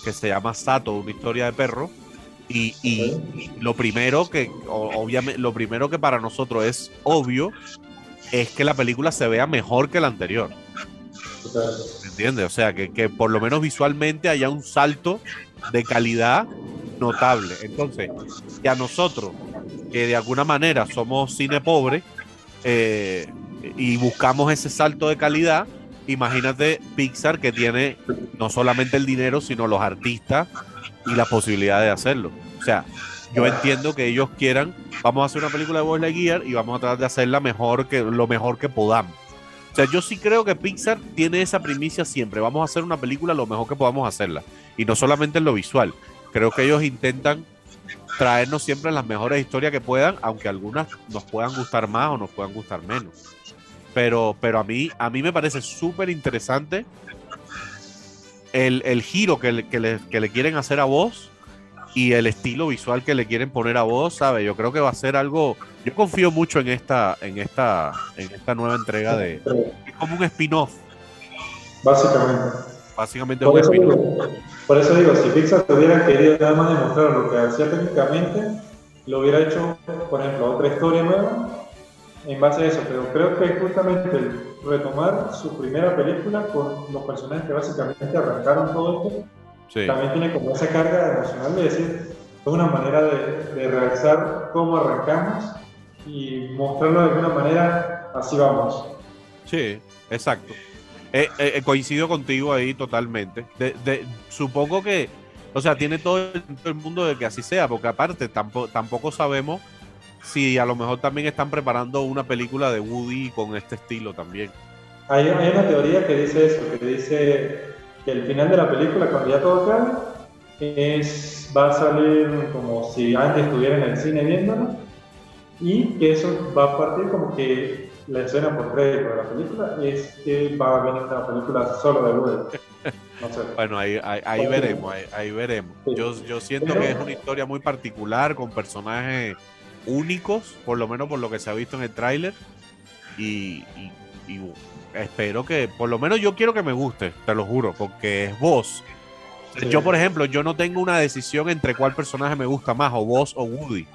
que se llama Sato, una historia de perro. Y, y lo primero que, obviamente, lo primero que para nosotros es obvio es que la película se vea mejor que la anterior. ¿Me entiendes? O sea, que, que por lo menos visualmente haya un salto de calidad notable. Entonces, que a nosotros, que de alguna manera somos cine pobre eh, y buscamos ese salto de calidad, imagínate Pixar que tiene no solamente el dinero, sino los artistas y la posibilidad de hacerlo. O sea, yo entiendo que ellos quieran, vamos a hacer una película de Buzz Lightyear y vamos a tratar de hacerla mejor que lo mejor que podamos. O sea, yo sí creo que Pixar tiene esa primicia siempre. Vamos a hacer una película lo mejor que podamos hacerla. Y no solamente en lo visual. Creo que ellos intentan traernos siempre las mejores historias que puedan, aunque algunas nos puedan gustar más o nos puedan gustar menos. Pero, pero a, mí, a mí me parece súper interesante el, el, giro que le, que, le, que le quieren hacer a vos y el estilo visual que le quieren poner a vos, ¿sabes? Yo creo que va a ser algo. Yo confío mucho en esta, en esta, en esta nueva entrega de. Es como un spin-off. Básicamente. Básicamente por un spin-off. Por eso digo, si Pixar hubiera querido nada más demostrar lo que hacía técnicamente, lo hubiera hecho, por ejemplo, otra historia nueva en base a eso. Pero creo que justamente el retomar su primera película con los personajes que básicamente arrancaron todo esto también tiene como esa carga emocional de decir, es una manera de, de realizar cómo arrancamos y mostrarlo de alguna manera, así vamos. Sí, exacto. Eh, eh, coincido contigo ahí totalmente. De, de, supongo que, o sea, tiene todo el, todo el, mundo de que así sea, porque aparte tampoco, tampoco sabemos si a lo mejor también están preparando una película de Woody con este estilo también. Hay, hay una teoría que dice eso, que dice que el final de la película, cuando ya todo acabe, es, va a salir como si Andy estuviera en el cine viéndolo y que eso va a partir como que la escena por crédito de la película es que va a venir una película solo de Woody. No sé. Bueno, ahí, ahí, ahí veremos, ahí, ahí veremos. Sí. Yo, yo siento Pero, que es una historia muy particular, con personajes únicos, por lo menos por lo que se ha visto en el tráiler. Y, y, y espero que, por lo menos yo quiero que me guste, te lo juro, porque es vos. Sí. Yo, por ejemplo, yo no tengo una decisión entre cuál personaje me gusta más, o vos o Woody.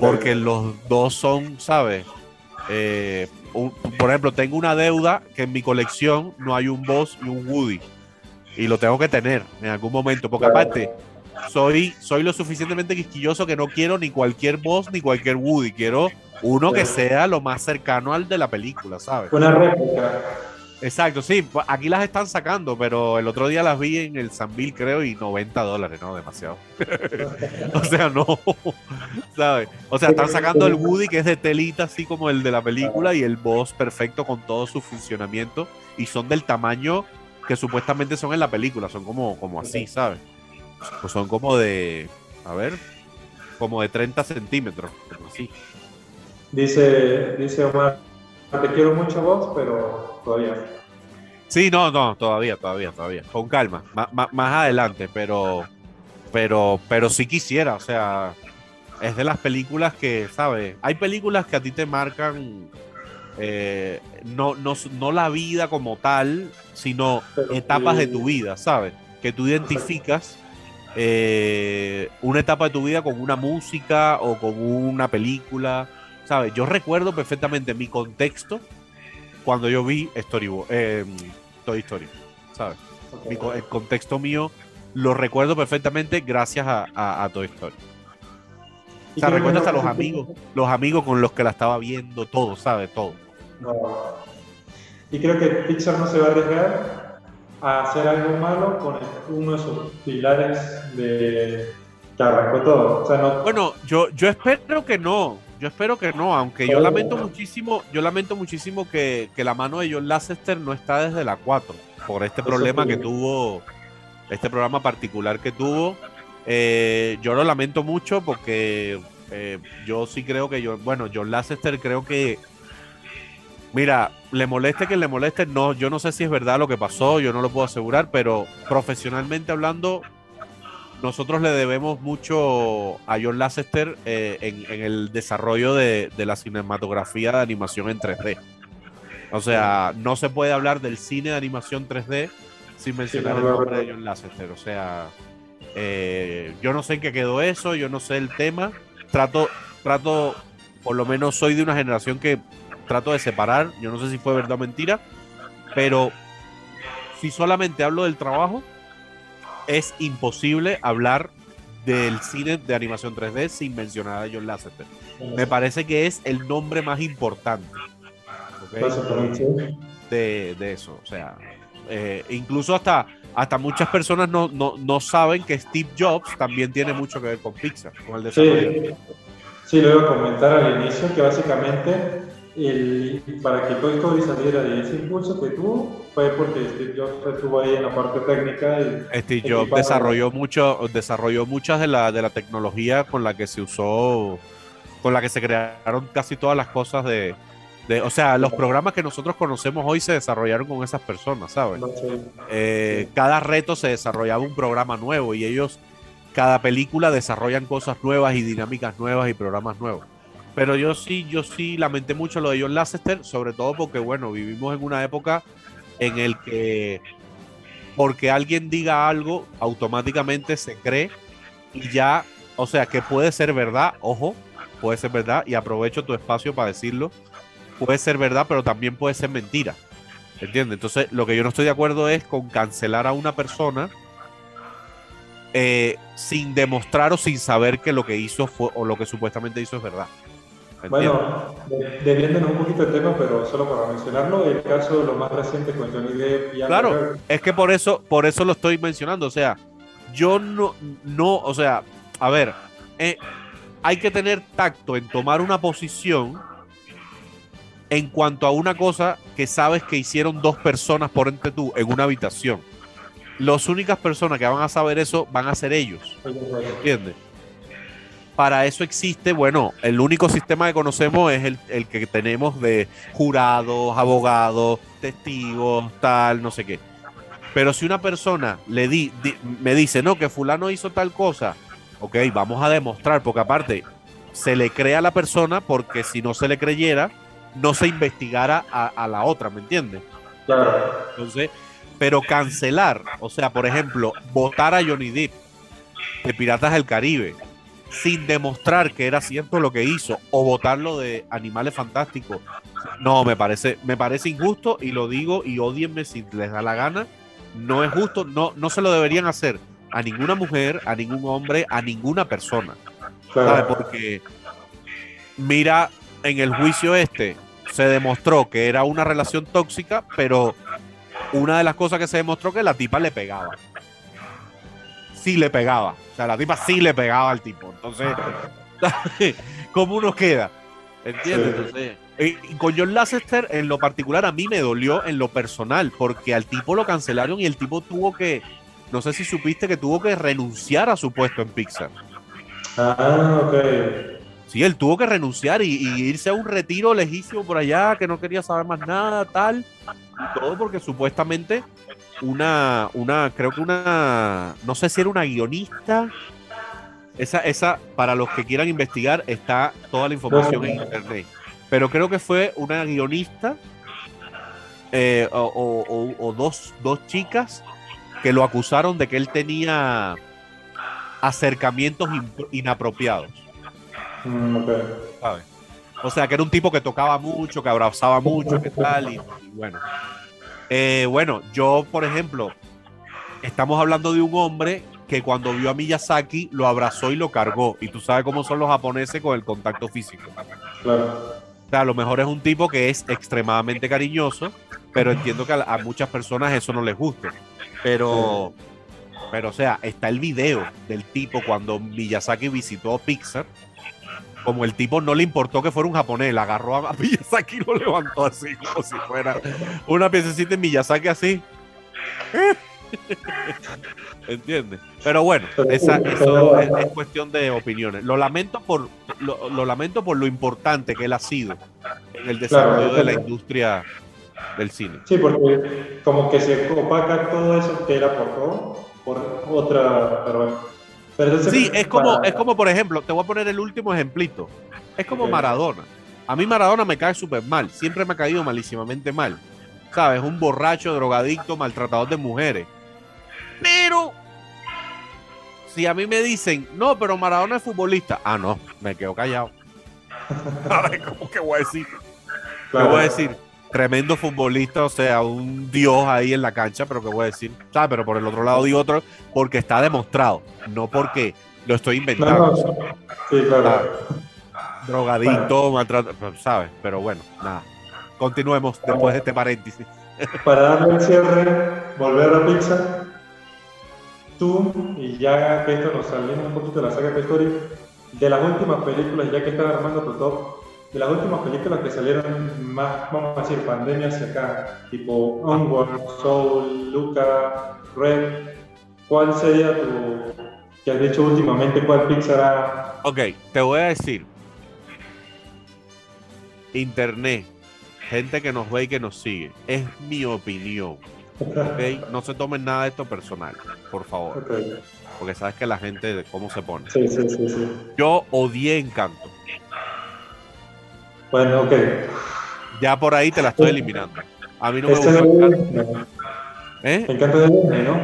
Porque los dos son, ¿sabes? Eh, un, por ejemplo, tengo una deuda que en mi colección no hay un boss y un Woody. Y lo tengo que tener en algún momento. Porque aparte, soy, soy lo suficientemente quisquilloso que no quiero ni cualquier boss ni cualquier Woody. Quiero uno que sea lo más cercano al de la película, ¿sabes? Una réplica. Exacto, sí, aquí las están sacando, pero el otro día las vi en el Sanville, creo, y 90 dólares, no, demasiado. o sea, no, ¿sabes? O sea, están sacando el Woody que es de telita, así como el de la película, y el boss perfecto con todo su funcionamiento, y son del tamaño que supuestamente son en la película, son como, como así, ¿sabes? Pues son como de, a ver, como de 30 centímetros, así. Dice, dice Omar, te quiero mucho vos, pero todavía. Sí, no, no, todavía, todavía, todavía. Con calma, más, más adelante, pero, pero, pero sí quisiera, o sea, es de las películas que, ¿sabes? Hay películas que a ti te marcan eh, no, no, no, la vida como tal, sino pero etapas de tu vida, ¿sabes? Que tú identificas eh, una etapa de tu vida con una música o con una película ¿sabes? Yo recuerdo perfectamente mi contexto cuando yo vi Storyboard, eh, Toy Story, ¿sabes? Mi, el contexto mío lo recuerdo perfectamente gracias a, a, a Toy Story. O sea, recuerdo hasta los amigos, los amigos con los que la estaba viendo, todo, ¿sabes? Todo. No. Y creo que Pixar no se va a arriesgar a hacer algo malo con uno de sus pilares de que arrancó todo. O sea, no... Bueno, yo, yo espero que no. Yo espero que no, aunque yo lamento muchísimo, yo lamento muchísimo que, que la mano de John Lasseter no está desde la 4, por este problema que tuvo, este programa particular que tuvo. Eh, yo lo lamento mucho porque eh, yo sí creo que yo, bueno, John Lasseter creo que, mira, le moleste que le moleste, no, yo no sé si es verdad lo que pasó, yo no lo puedo asegurar, pero profesionalmente hablando, nosotros le debemos mucho a John Lasseter eh, en, en, el desarrollo de, de, la cinematografía de animación en 3D. O sea, no se puede hablar del cine de animación 3D sin mencionar el nombre de John Lasseter. O sea, eh, yo no sé en qué quedó eso, yo no sé el tema. Trato, trato, por lo menos soy de una generación que trato de separar. Yo no sé si fue verdad o mentira, pero si solamente hablo del trabajo, es imposible hablar del cine de animación 3D sin mencionar a John Lasseter. Me parece que es el nombre más importante ¿okay? de, de, eso. O sea, eh, incluso hasta, hasta muchas personas no, no, no, saben que Steve Jobs también tiene mucho que ver con Pixar, con el desarrollo. Sí, sí lo iba a comentar al inicio que básicamente el, para que Toy Story saliera y ese impulso que tuvo fue porque Steve Jobs estuvo ahí en la parte técnica. Y Steve Jobs desarrolló, mucho, desarrolló muchas de la, de la tecnología con la que se usó, con la que se crearon casi todas las cosas de, de, o sea, los programas que nosotros conocemos hoy se desarrollaron con esas personas, ¿sabes? Eh, cada reto se desarrollaba un programa nuevo y ellos, cada película desarrollan cosas nuevas y dinámicas nuevas y programas nuevos. Pero yo sí, yo sí lamenté mucho lo de John Lasseter, sobre todo porque, bueno, vivimos en una época en el que porque alguien diga algo, automáticamente se cree y ya, o sea, que puede ser verdad, ojo, puede ser verdad, y aprovecho tu espacio para decirlo, puede ser verdad, pero también puede ser mentira. ¿Entiendes? Entonces, lo que yo no estoy de acuerdo es con cancelar a una persona eh, sin demostrar o sin saber que lo que hizo fue, o lo que supuestamente hizo es verdad. Bueno, desviándonos un poquito el tema, pero solo para mencionarlo, el caso de lo más reciente con Johnny Depp y Claro, Amber. es que por eso, por eso lo estoy mencionando. O sea, yo no, no, o sea, a ver, eh, hay que tener tacto en tomar una posición en cuanto a una cosa que sabes que hicieron dos personas por entre tú en una habitación. Las únicas personas que van a saber eso van a ser ellos. ¿Entiendes? Para eso existe, bueno, el único sistema que conocemos es el, el que tenemos de jurados, abogados, testigos, tal, no sé qué. Pero si una persona le di, di, me dice, no, que fulano hizo tal cosa, ok, vamos a demostrar, porque aparte se le cree a la persona, porque si no se le creyera, no se investigara a, a la otra, ¿me entiendes? Claro. Entonces, pero cancelar, o sea, por ejemplo, votar a Johnny Depp de Piratas del Caribe sin demostrar que era cierto lo que hizo o votarlo de Animales Fantásticos, no, me parece, me parece injusto y lo digo y odienme si les da la gana, no es justo, no, no se lo deberían hacer a ninguna mujer, a ningún hombre, a ninguna persona. Porque mira, en el juicio este se demostró que era una relación tóxica, pero una de las cosas que se demostró que la tipa le pegaba. Sí le pegaba. O sea, la tipa sí le pegaba al tipo. Entonces, ¿cómo uno queda? ¿Entiendes? Entonces, y con John Lasseter, en lo particular, a mí me dolió en lo personal, porque al tipo lo cancelaron y el tipo tuvo que, no sé si supiste que tuvo que renunciar a su puesto en Pixar. Ah, ok. Sí, él tuvo que renunciar y, y, irse a un retiro lejísimo por allá, que no quería saber más nada, tal. Y todo porque supuestamente una, una, creo que una, no sé si era una guionista. Esa, esa, para los que quieran investigar, está toda la información en internet. Pero creo que fue una guionista eh, o, o, o dos, dos chicas que lo acusaron de que él tenía acercamientos inapropiados. Mm, okay. ¿sabes? O sea, que era un tipo que tocaba mucho, que abrazaba mucho, que tal, y, y bueno. Eh, bueno, yo, por ejemplo, estamos hablando de un hombre que cuando vio a Miyazaki lo abrazó y lo cargó. Y tú sabes cómo son los japoneses con el contacto físico. Claro. O sea, a lo mejor es un tipo que es extremadamente cariñoso, pero entiendo que a, a muchas personas eso no les gusta. Pero, pero, o sea, está el video del tipo cuando Miyazaki visitó Pixar como el tipo no le importó que fuera un japonés, la agarró a Miyazaki y lo levantó así, como si fuera una piececita de Miyazaki así. ¿Entiendes? Pero bueno, esa, eso es, es, cuestión de opiniones. Lo lamento por lo, lo, lamento por lo importante que él ha sido en el desarrollo claro, de la industria del cine. Sí, porque como que se opaca todo eso que él aportó por otra, pero Pero Sí, es como, para- es como, por ejemplo, te voy a poner el último ejemplito. Es como. Maradona. A mí Maradona me cae súper mal. Siempre me ha caído malísimamente mal. ¿Sabes? Un borracho, drogadicto, maltratador de mujeres. Pero, si a mí me dicen, no, pero Maradona es futbolista. Ah, no, me quedo callado. Ver, ¿cómo que voy a decir? Claro. ¿Qué voy a decir? Tremendo futbolista, o sea, un dios ahí en la cancha, pero ¿qué voy a decir? ¿Sabes? Pero por el otro lado digo otro, porque está demostrado, no porque lo estoy inventando. no, sí, claro. Drogadicto, maltrato, ¿sabes? Pero bueno, nada. Continuemos después de este paréntesis. Para darle el cierre, volver a Pixar. Tú, y ya que esto nos salimos un poquito de la saga de Story, de las últimas películas, ya que estás armando tu top, de las últimas películas que salieron más, vamos a decir, pandemia hacia acá, tipo Onward, Soul, Luca, Red, ¿cuál sería tu, que has dicho últimamente, cuál Pixar ha... Ok, te voy a decir. Internet, gente que nos ve y que nos sigue, es mi opinión. ¿ok? No se tomen nada de esto personal, por favor. Porque sabes que la gente, de cómo se pone. Sí, sí, sí, sí. Yo odié Encanto. Bueno, ok. Ya por ahí te la estoy eliminando. A mí no me Este gusta. ¿Eh? Encanto de Disney, ¿no?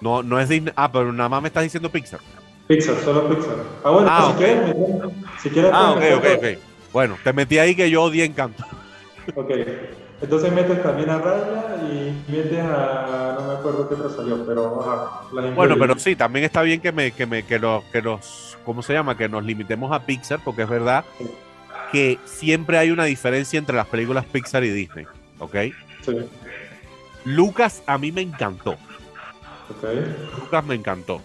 No, no es Disney. Ah, pero nada más me estás diciendo Pixar. Pixar, solo Pixar. Ah, bueno, Ah, si ok. quieres, si quieres. Ah, ok, ok, ok. Bueno, te metí ahí que yo odié Encanto. Ok. Entonces metes también a Raya y metes a. No me acuerdo qué otra salió, pero. Ajá, Bueno, pero sí, también está bien que me, que me, que nos, que nos, ¿cómo se llama? Que nos limitemos a Pixar, porque es verdad que siempre hay una diferencia entre las películas Pixar y Disney. ¿Ok? Sí, Lucas a mí me encantó. Lucas me encantó.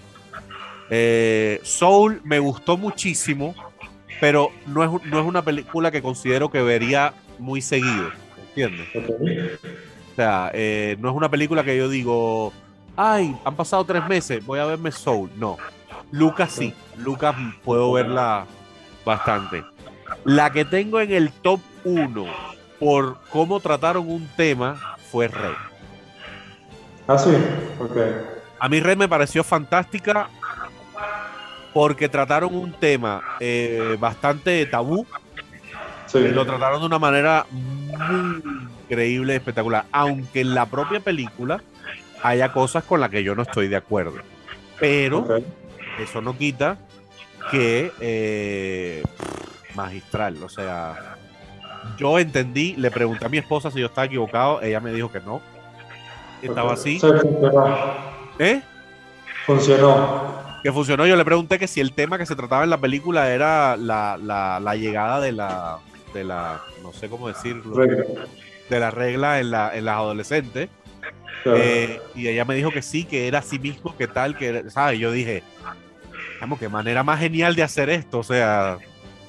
Eh, Soul me gustó muchísimo, pero no es, no es una película que considero que vería muy seguido. ¿Entiendes? O sea, eh, no es una película que yo digo, ay, han pasado tres meses, voy a verme Soul. No. Lucas sí. Lucas puedo verla bastante. La que tengo en el top 1 por cómo trataron un tema fue Rey. Ah, sí, ok. A mí Rey me pareció fantástica porque trataron un tema eh, bastante tabú Sí, lo trataron de una manera muy increíble, espectacular. Aunque en la propia película haya cosas con las que yo no estoy de acuerdo. Pero eso no quita que eh, magistral, o sea, yo entendí, le pregunté a mi esposa si yo estaba equivocado, ella me dijo que no. Estaba así. Sí, funcionó. ¿Eh? Funcionó. que funcionó. Yo le pregunté que si el tema que se trataba en la película era la, la- la llegada de la, de la, no sé cómo decirlo, Regla. de la regla en, la, en las adolescentes. Claro. Eh, y ella me dijo que sí, que era así mismo, que tal, que, ¿sabes? Yo dije, vamos, qué manera más genial de hacer esto, o sea,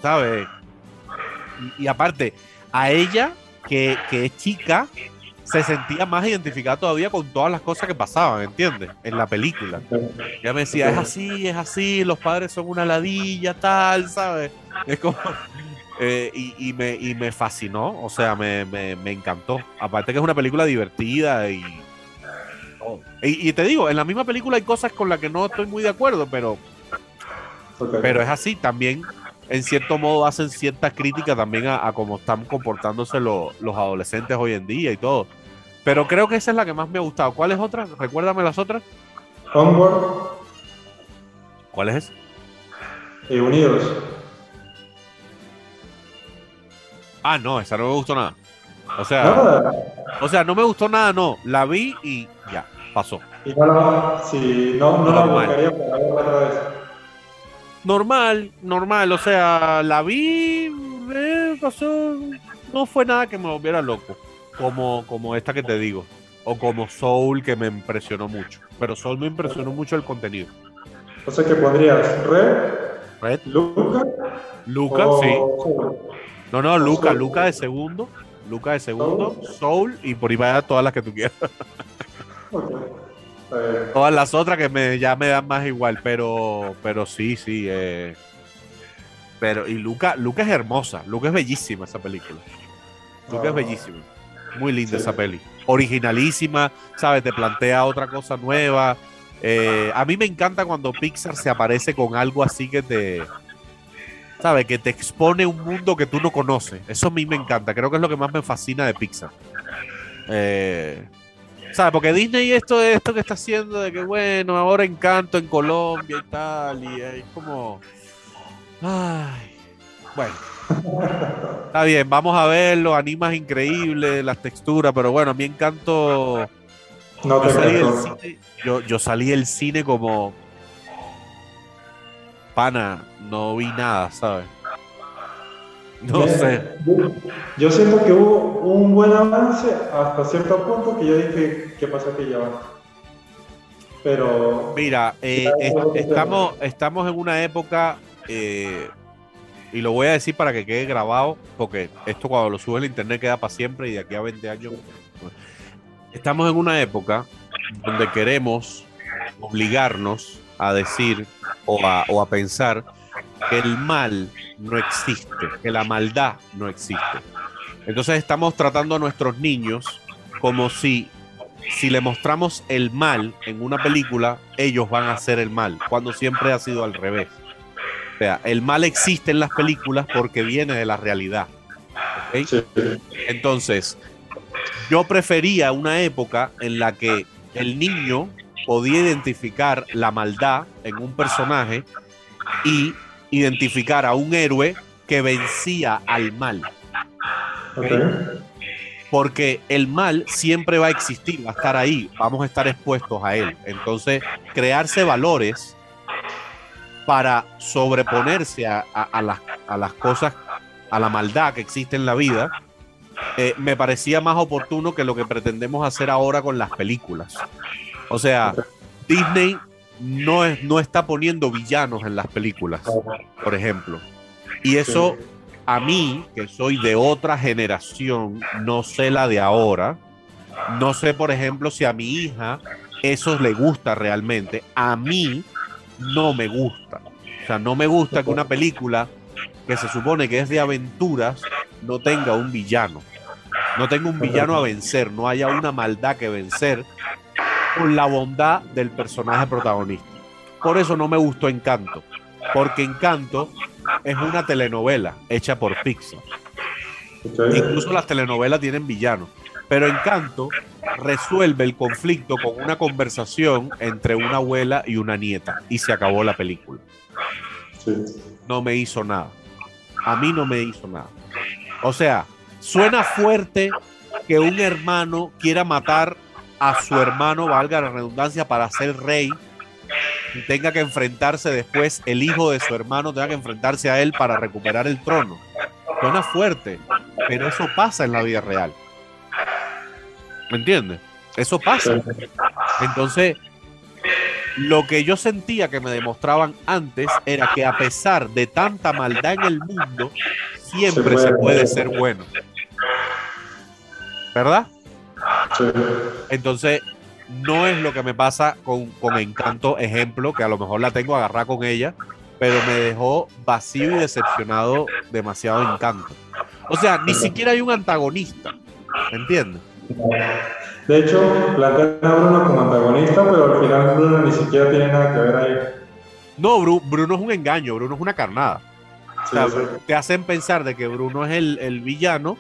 ¿sabes? Y, y aparte, a ella, que, que es chica, se sentía más identificada todavía con todas las cosas que pasaban, ¿entiendes? En la película. Ya me decía, es así, es así, los padres son una ladilla, tal, ¿sabes? Es como... eh, y, y me, y me fascinó, o sea, me, me, me encantó. Aparte que es una película divertida y, y... te digo, en la misma película hay cosas con las que no estoy muy de acuerdo, pero, pero es así. También, en cierto modo, hacen ciertas críticas también a, a cómo están comportándose lo- los adolescentes hoy en día y todo. Pero creo que esa es la que más me ha gustado. ¿Cuál es otra? Recuérdame las otras. Onward ¿Cuál es esa? y Unidos. Ah, no, esa no me gustó nada. O sea, Nada. o sea, no me gustó nada, no. La vi y ya, pasó. Y no, la- si no, no la buscaría para verla otra vez. Normal, normal, o sea, la vi, eh, pasó, no fue nada que me volviera loco, como, como esta que te digo, o como Soul que me impresionó mucho, pero Soul me impresionó mucho el contenido. O sea que pondrías Red, Red, Luca. Luca, o sí, no, no, Luca, Soul. Luca de segundo, Luca de segundo, Soul y por ahí vaya todas las que tú quieras. Todas las otras que me, ya me dan más igual, pero, pero sí, sí, eh, pero y Luca, Luca es hermosa, Luca es bellísima esa película. Luca es Ah. bellísimo. Muy linda Sí. esa peli. Originalísima, ¿sabes? Te plantea otra cosa nueva. Eh, a mí me encanta cuando Pixar se aparece con algo así que te, ¿sabes? Que te expone un mundo que tú no conoces. Eso a mí me encanta. Creo que es lo que más me fascina de Pixar. Eh, ¿Sabes? Porque Disney esto esto que está haciendo de que, bueno, ahora encanto en Colombia y tal. Y es como... Ay, bueno. Está bien, vamos a verlo. Animas increíbles, las texturas, pero bueno, a mí encanto... No Yo salí, del cine, yo, yo salí del cine como pana, no vi nada, ¿sabes? No sé. Yo- Yo siento que hubo un buen avance hasta cierto punto que yo dije, ¿qué pasa que ya va? Pero Mira, eh, es- estamos, estamos en una época, eh, y lo voy a decir para que quede grabado, porque esto cuando lo sube al internet queda para siempre y de aquí a 20 años. Estamos en una época donde queremos obligarnos a decir o a, o a pensar que el mal no existe, que la maldad no existe. Entonces estamos tratando a nuestros niños como si si le mostramos el mal en una película, ellos van a hacer el mal, cuando siempre ha sido al revés. O sea, el mal existe en las películas porque viene de la realidad. Entonces, yo prefería una época en la que el niño podía identificar la maldad en un personaje y identificar a un héroe que vencía al mal. Porque el mal siempre va a existir, va a estar ahí, vamos a estar expuestos a él. Entonces, crearse valores para sobreponerse a, a- a las, a las cosas, a la maldad que existe en la vida, eh, me parecía más oportuno que lo que pretendemos hacer ahora con las películas. O sea, Disney no, es, no está poniendo villanos en las películas, por ejemplo. Y eso a mí, que soy de otra generación, no sé la de ahora, no sé, por ejemplo, si a mi hija eso le gusta realmente. A mí no me gusta. O sea, no me gusta que una película que se supone que es de aventuras no tenga un villano. No tenga un villano a vencer, no haya una maldad que vencer con la bondad del personaje protagonista. Por eso no me gustó Encanto, porque Encanto es una telenovela hecha por Pixar. Incluso las telenovelas tienen villanos. Pero Encanto resuelve el conflicto con una conversación entre una abuela y una nieta. Y se acabó la película. Sí. No me hizo nada. A mí no me hizo nada. O sea, suena fuerte que un hermano quiera matar a su hermano, valga la redundancia, para ser rey. Y tenga que enfrentarse después, el hijo de su hermano tenga que enfrentarse a él para recuperar el trono. Suena fuerte, pero eso pasa en la vida real. ¿Me entiendes? Eso pasa. Entonces, lo que yo sentía que me demostraban antes era que a pesar de tanta maldad en el mundo, siempre Se puede ser bueno. ¿Verdad? Sí. Entonces, no es lo que me pasa con, con Encanto, ejemplo, que a lo mejor la tengo agarrada con ella, pero me dejó vacío y decepcionado demasiado Encanto. O sea, ni siquiera hay un antagonista, ¿me entiendes? De hecho, plantean a Bruno como antagonista, pero al final Bruno ni siquiera tiene nada que ver ahí. No, Bru- Bruno es un engaño, Bruno es una carnada. O Sí, sea, sí. te hacen pensar de que Bruno es el, el villano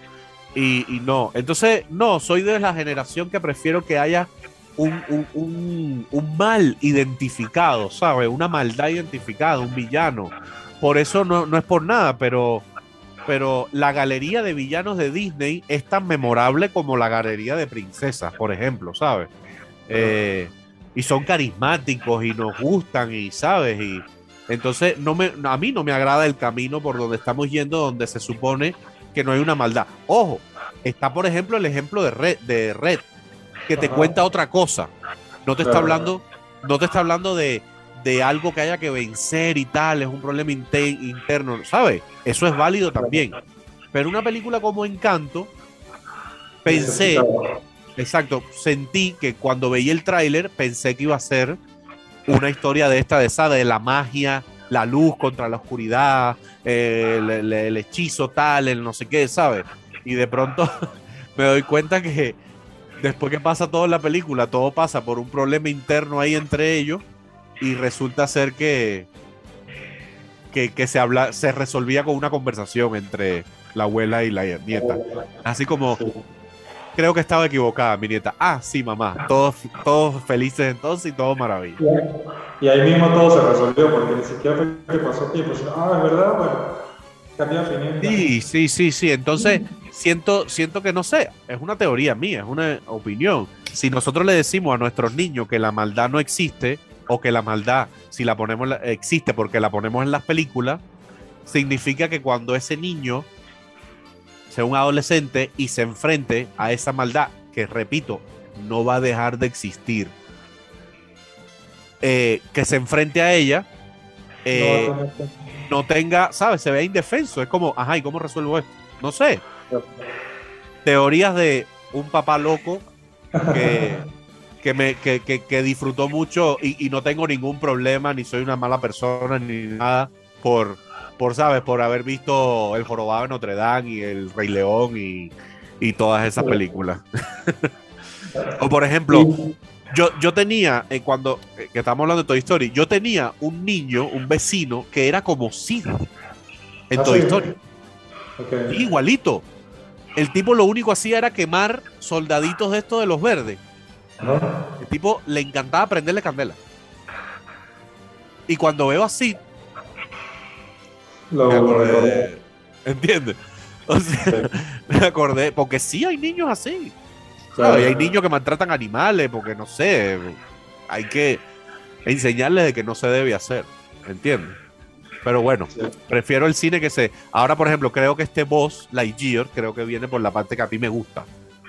y, y no. Entonces, no, soy de la generación que prefiero que haya un, un- un- mal identificado, ¿sabes? Una maldad identificada, un villano. Por eso no, no es por nada, pero, pero la galería de villanos de Disney es tan memorable como la galería de princesas, por ejemplo, ¿sabes? Eh, y son carismáticos y nos gustan y, ¿sabes? Y, entonces, no me, a mí no me agrada el camino por donde estamos yendo, donde se supone que no hay una maldad. Ojo, está por ejemplo el ejemplo de Red, de Red que te Ajá. cuenta otra cosa. No te está hablando, no te está hablando de, de algo que haya que vencer y tal, es un problema inte- interno, ¿sabes? Eso es válido también. Pero una película como Encanto, pensé. Exacto, sentí que cuando veía el tráiler pensé que iba a ser una historia de esta, de esa, de la magia, la luz contra la oscuridad, el, hechizo tal, el no sé qué, ¿sabes? Y de pronto me doy cuenta que, después que pasa todo en la película, todo pasa por un problema interno ahí entre ellos y resulta ser que, que, se, habla, se resolvía con una conversación entre la abuela y la nieta. Así como, creo que estaba equivocada mi nieta. Ah, sí, mamá, todos, todos felices entonces y todo maravilloso. Y ahí mismo todo se resolvió porque ni siquiera fue que pasó tiempo. Ah, es verdad, bueno Sí, sí, sí, sí. Entonces, siento, siento que no sé, es una teoría mía, es una opinión. Si nosotros le decimos a nuestros niños que la maldad no existe, o que la maldad, si la ponemos, existe porque la ponemos en las películas, significa que cuando ese niño sea un adolescente y se enfrente a esa maldad, que repito, no va a dejar de existir, eh, que se enfrente a ella, eh, no tenga, ¿sabes? Se ve indefenso. Es como, ajá, ¿y cómo resuelvo esto? No sé. Teorías de un papá loco que, que, me, que, que, disfrutó mucho y, no tengo ningún problema, ni soy una mala persona, ni nada, por, por ¿sabes? Por haber visto El Jorobado de Notre Dame y El Rey León y, y todas esas películas. o por ejemplo, yo, yo tenía, eh, cuando eh, que estamos hablando de Toy Story, yo tenía un niño, un vecino, que era como Sid en ah, Toy Story. Igualito. El tipo lo único hacía era quemar soldaditos de estos de los verdes. El tipo le encantaba prenderle candela. Y cuando veo a Sid, me acordé. ¿Entiendes? O sea, me acordé, porque sí hay niños así y hay niños que maltratan animales porque no sé, hay que enseñarles de que no se debe hacer, ¿entiendes? Pero bueno, prefiero el cine que se. Ahora, por ejemplo, creo que este boss, Lightyear, creo que viene por la parte que a mí me gusta.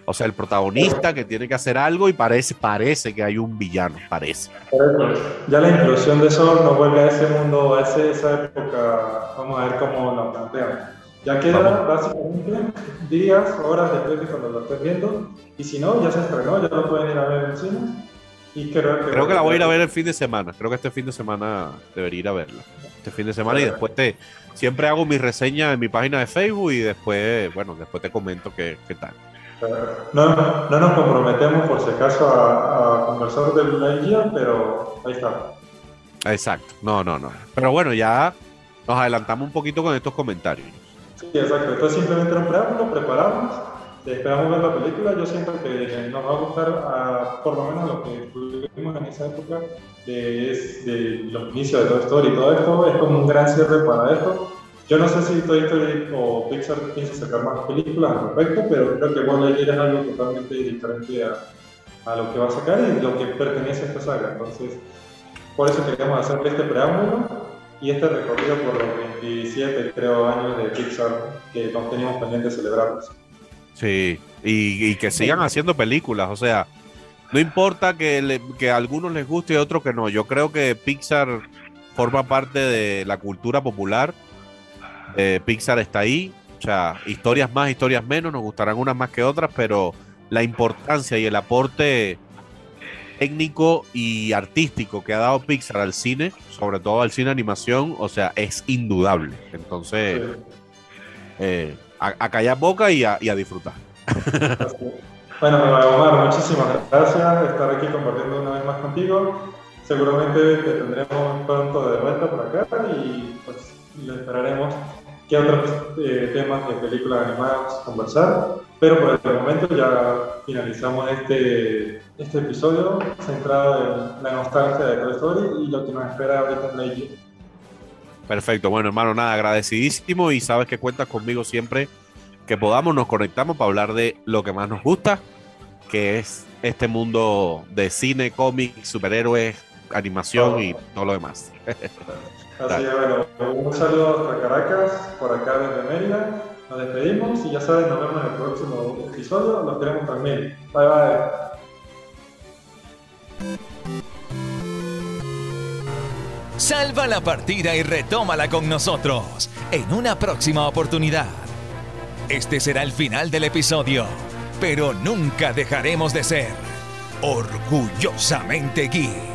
O sea, el protagonista que tiene que hacer algo y parece, parece que hay un villano, parece. Ya la inclusión de Sol nos vuelve a ese mundo, a esa época. Vamos a ver cómo lo plantean. Ya queda básicamente días, horas después de cuando lo estés viendo. Y si no, ya se estrenó, ya lo pueden ir a ver en el cine. Y creo que, creo que la voy a ir a ver el fin de semana. Creo que este fin de semana debería ir a verla. Este fin de semana y después te. Siempre hago mi reseña en mi página de Facebook y después, bueno, después te comento qué, qué tal. No, no, nos comprometemos por si acaso a, a conversar del guía, pero ahí está. Exacto, no, no, no. Pero bueno, ya nos adelantamos un poquito con estos comentarios. Sí, exacto. Entonces simplemente era un preámbulo, preparamos, esperamos ver la película. Yo siento que nos va a gustar, a, por lo menos lo que tuvimos en esa época, de, de los inicios de Toy Story y todo esto, es como un gran cierre para esto. Yo no sé si Toy Story o Pixar piensa sacar más películas al respecto, pero creo que Buzz Lightyear es algo totalmente diferente a, a, lo que va a sacar y lo que pertenece a esta saga. Entonces, por eso queríamos hacer este preámbulo y este recorrido por los 27, creo, años de Pixar que nos teníamos pendiente de celebrar. Sí, y, que sigan haciendo películas, o sea, no importa que, que a algunos les guste y a otros que no. Yo creo que Pixar forma parte de la cultura popular. Pixar está ahí. O sea, historias más, historias menos, nos gustarán unas más que otras, pero la importancia y el aporte técnico y artístico que ha dado Pixar al cine, sobre todo al cine animación, o sea, es indudable. Entonces, eh, a, callar boca y a, disfrutar. bueno, Omar, muchísimas gracias de estar aquí compartiendo una vez más contigo. Seguramente te tendremos pronto de vuelta por acá y pues le esperaremos qué otros eh, temas de películas animadas conversar. Pero por el momento ya finalizamos este, este episodio centrado en la nostalgia de Toy Story y lo que nos espera ahorita en Lightyear. Perfecto, bueno hermano, nada, agradecidísimo y sabes que cuentas conmigo siempre que podamos, nos conectamos para hablar de lo que más nos gusta, que es este mundo de cine, cómics, superhéroes, animación y todo lo demás. Así es, bueno, un saludo hasta Caracas, por acá desde Mérida. Nos despedimos y ya saben, nos vemos en el próximo episodio. Los queremos también. Bye bye. Salva la partida y retómala con nosotros en una próxima oportunidad. Este será el final del episodio, pero nunca dejaremos de ser orgullosamente geek.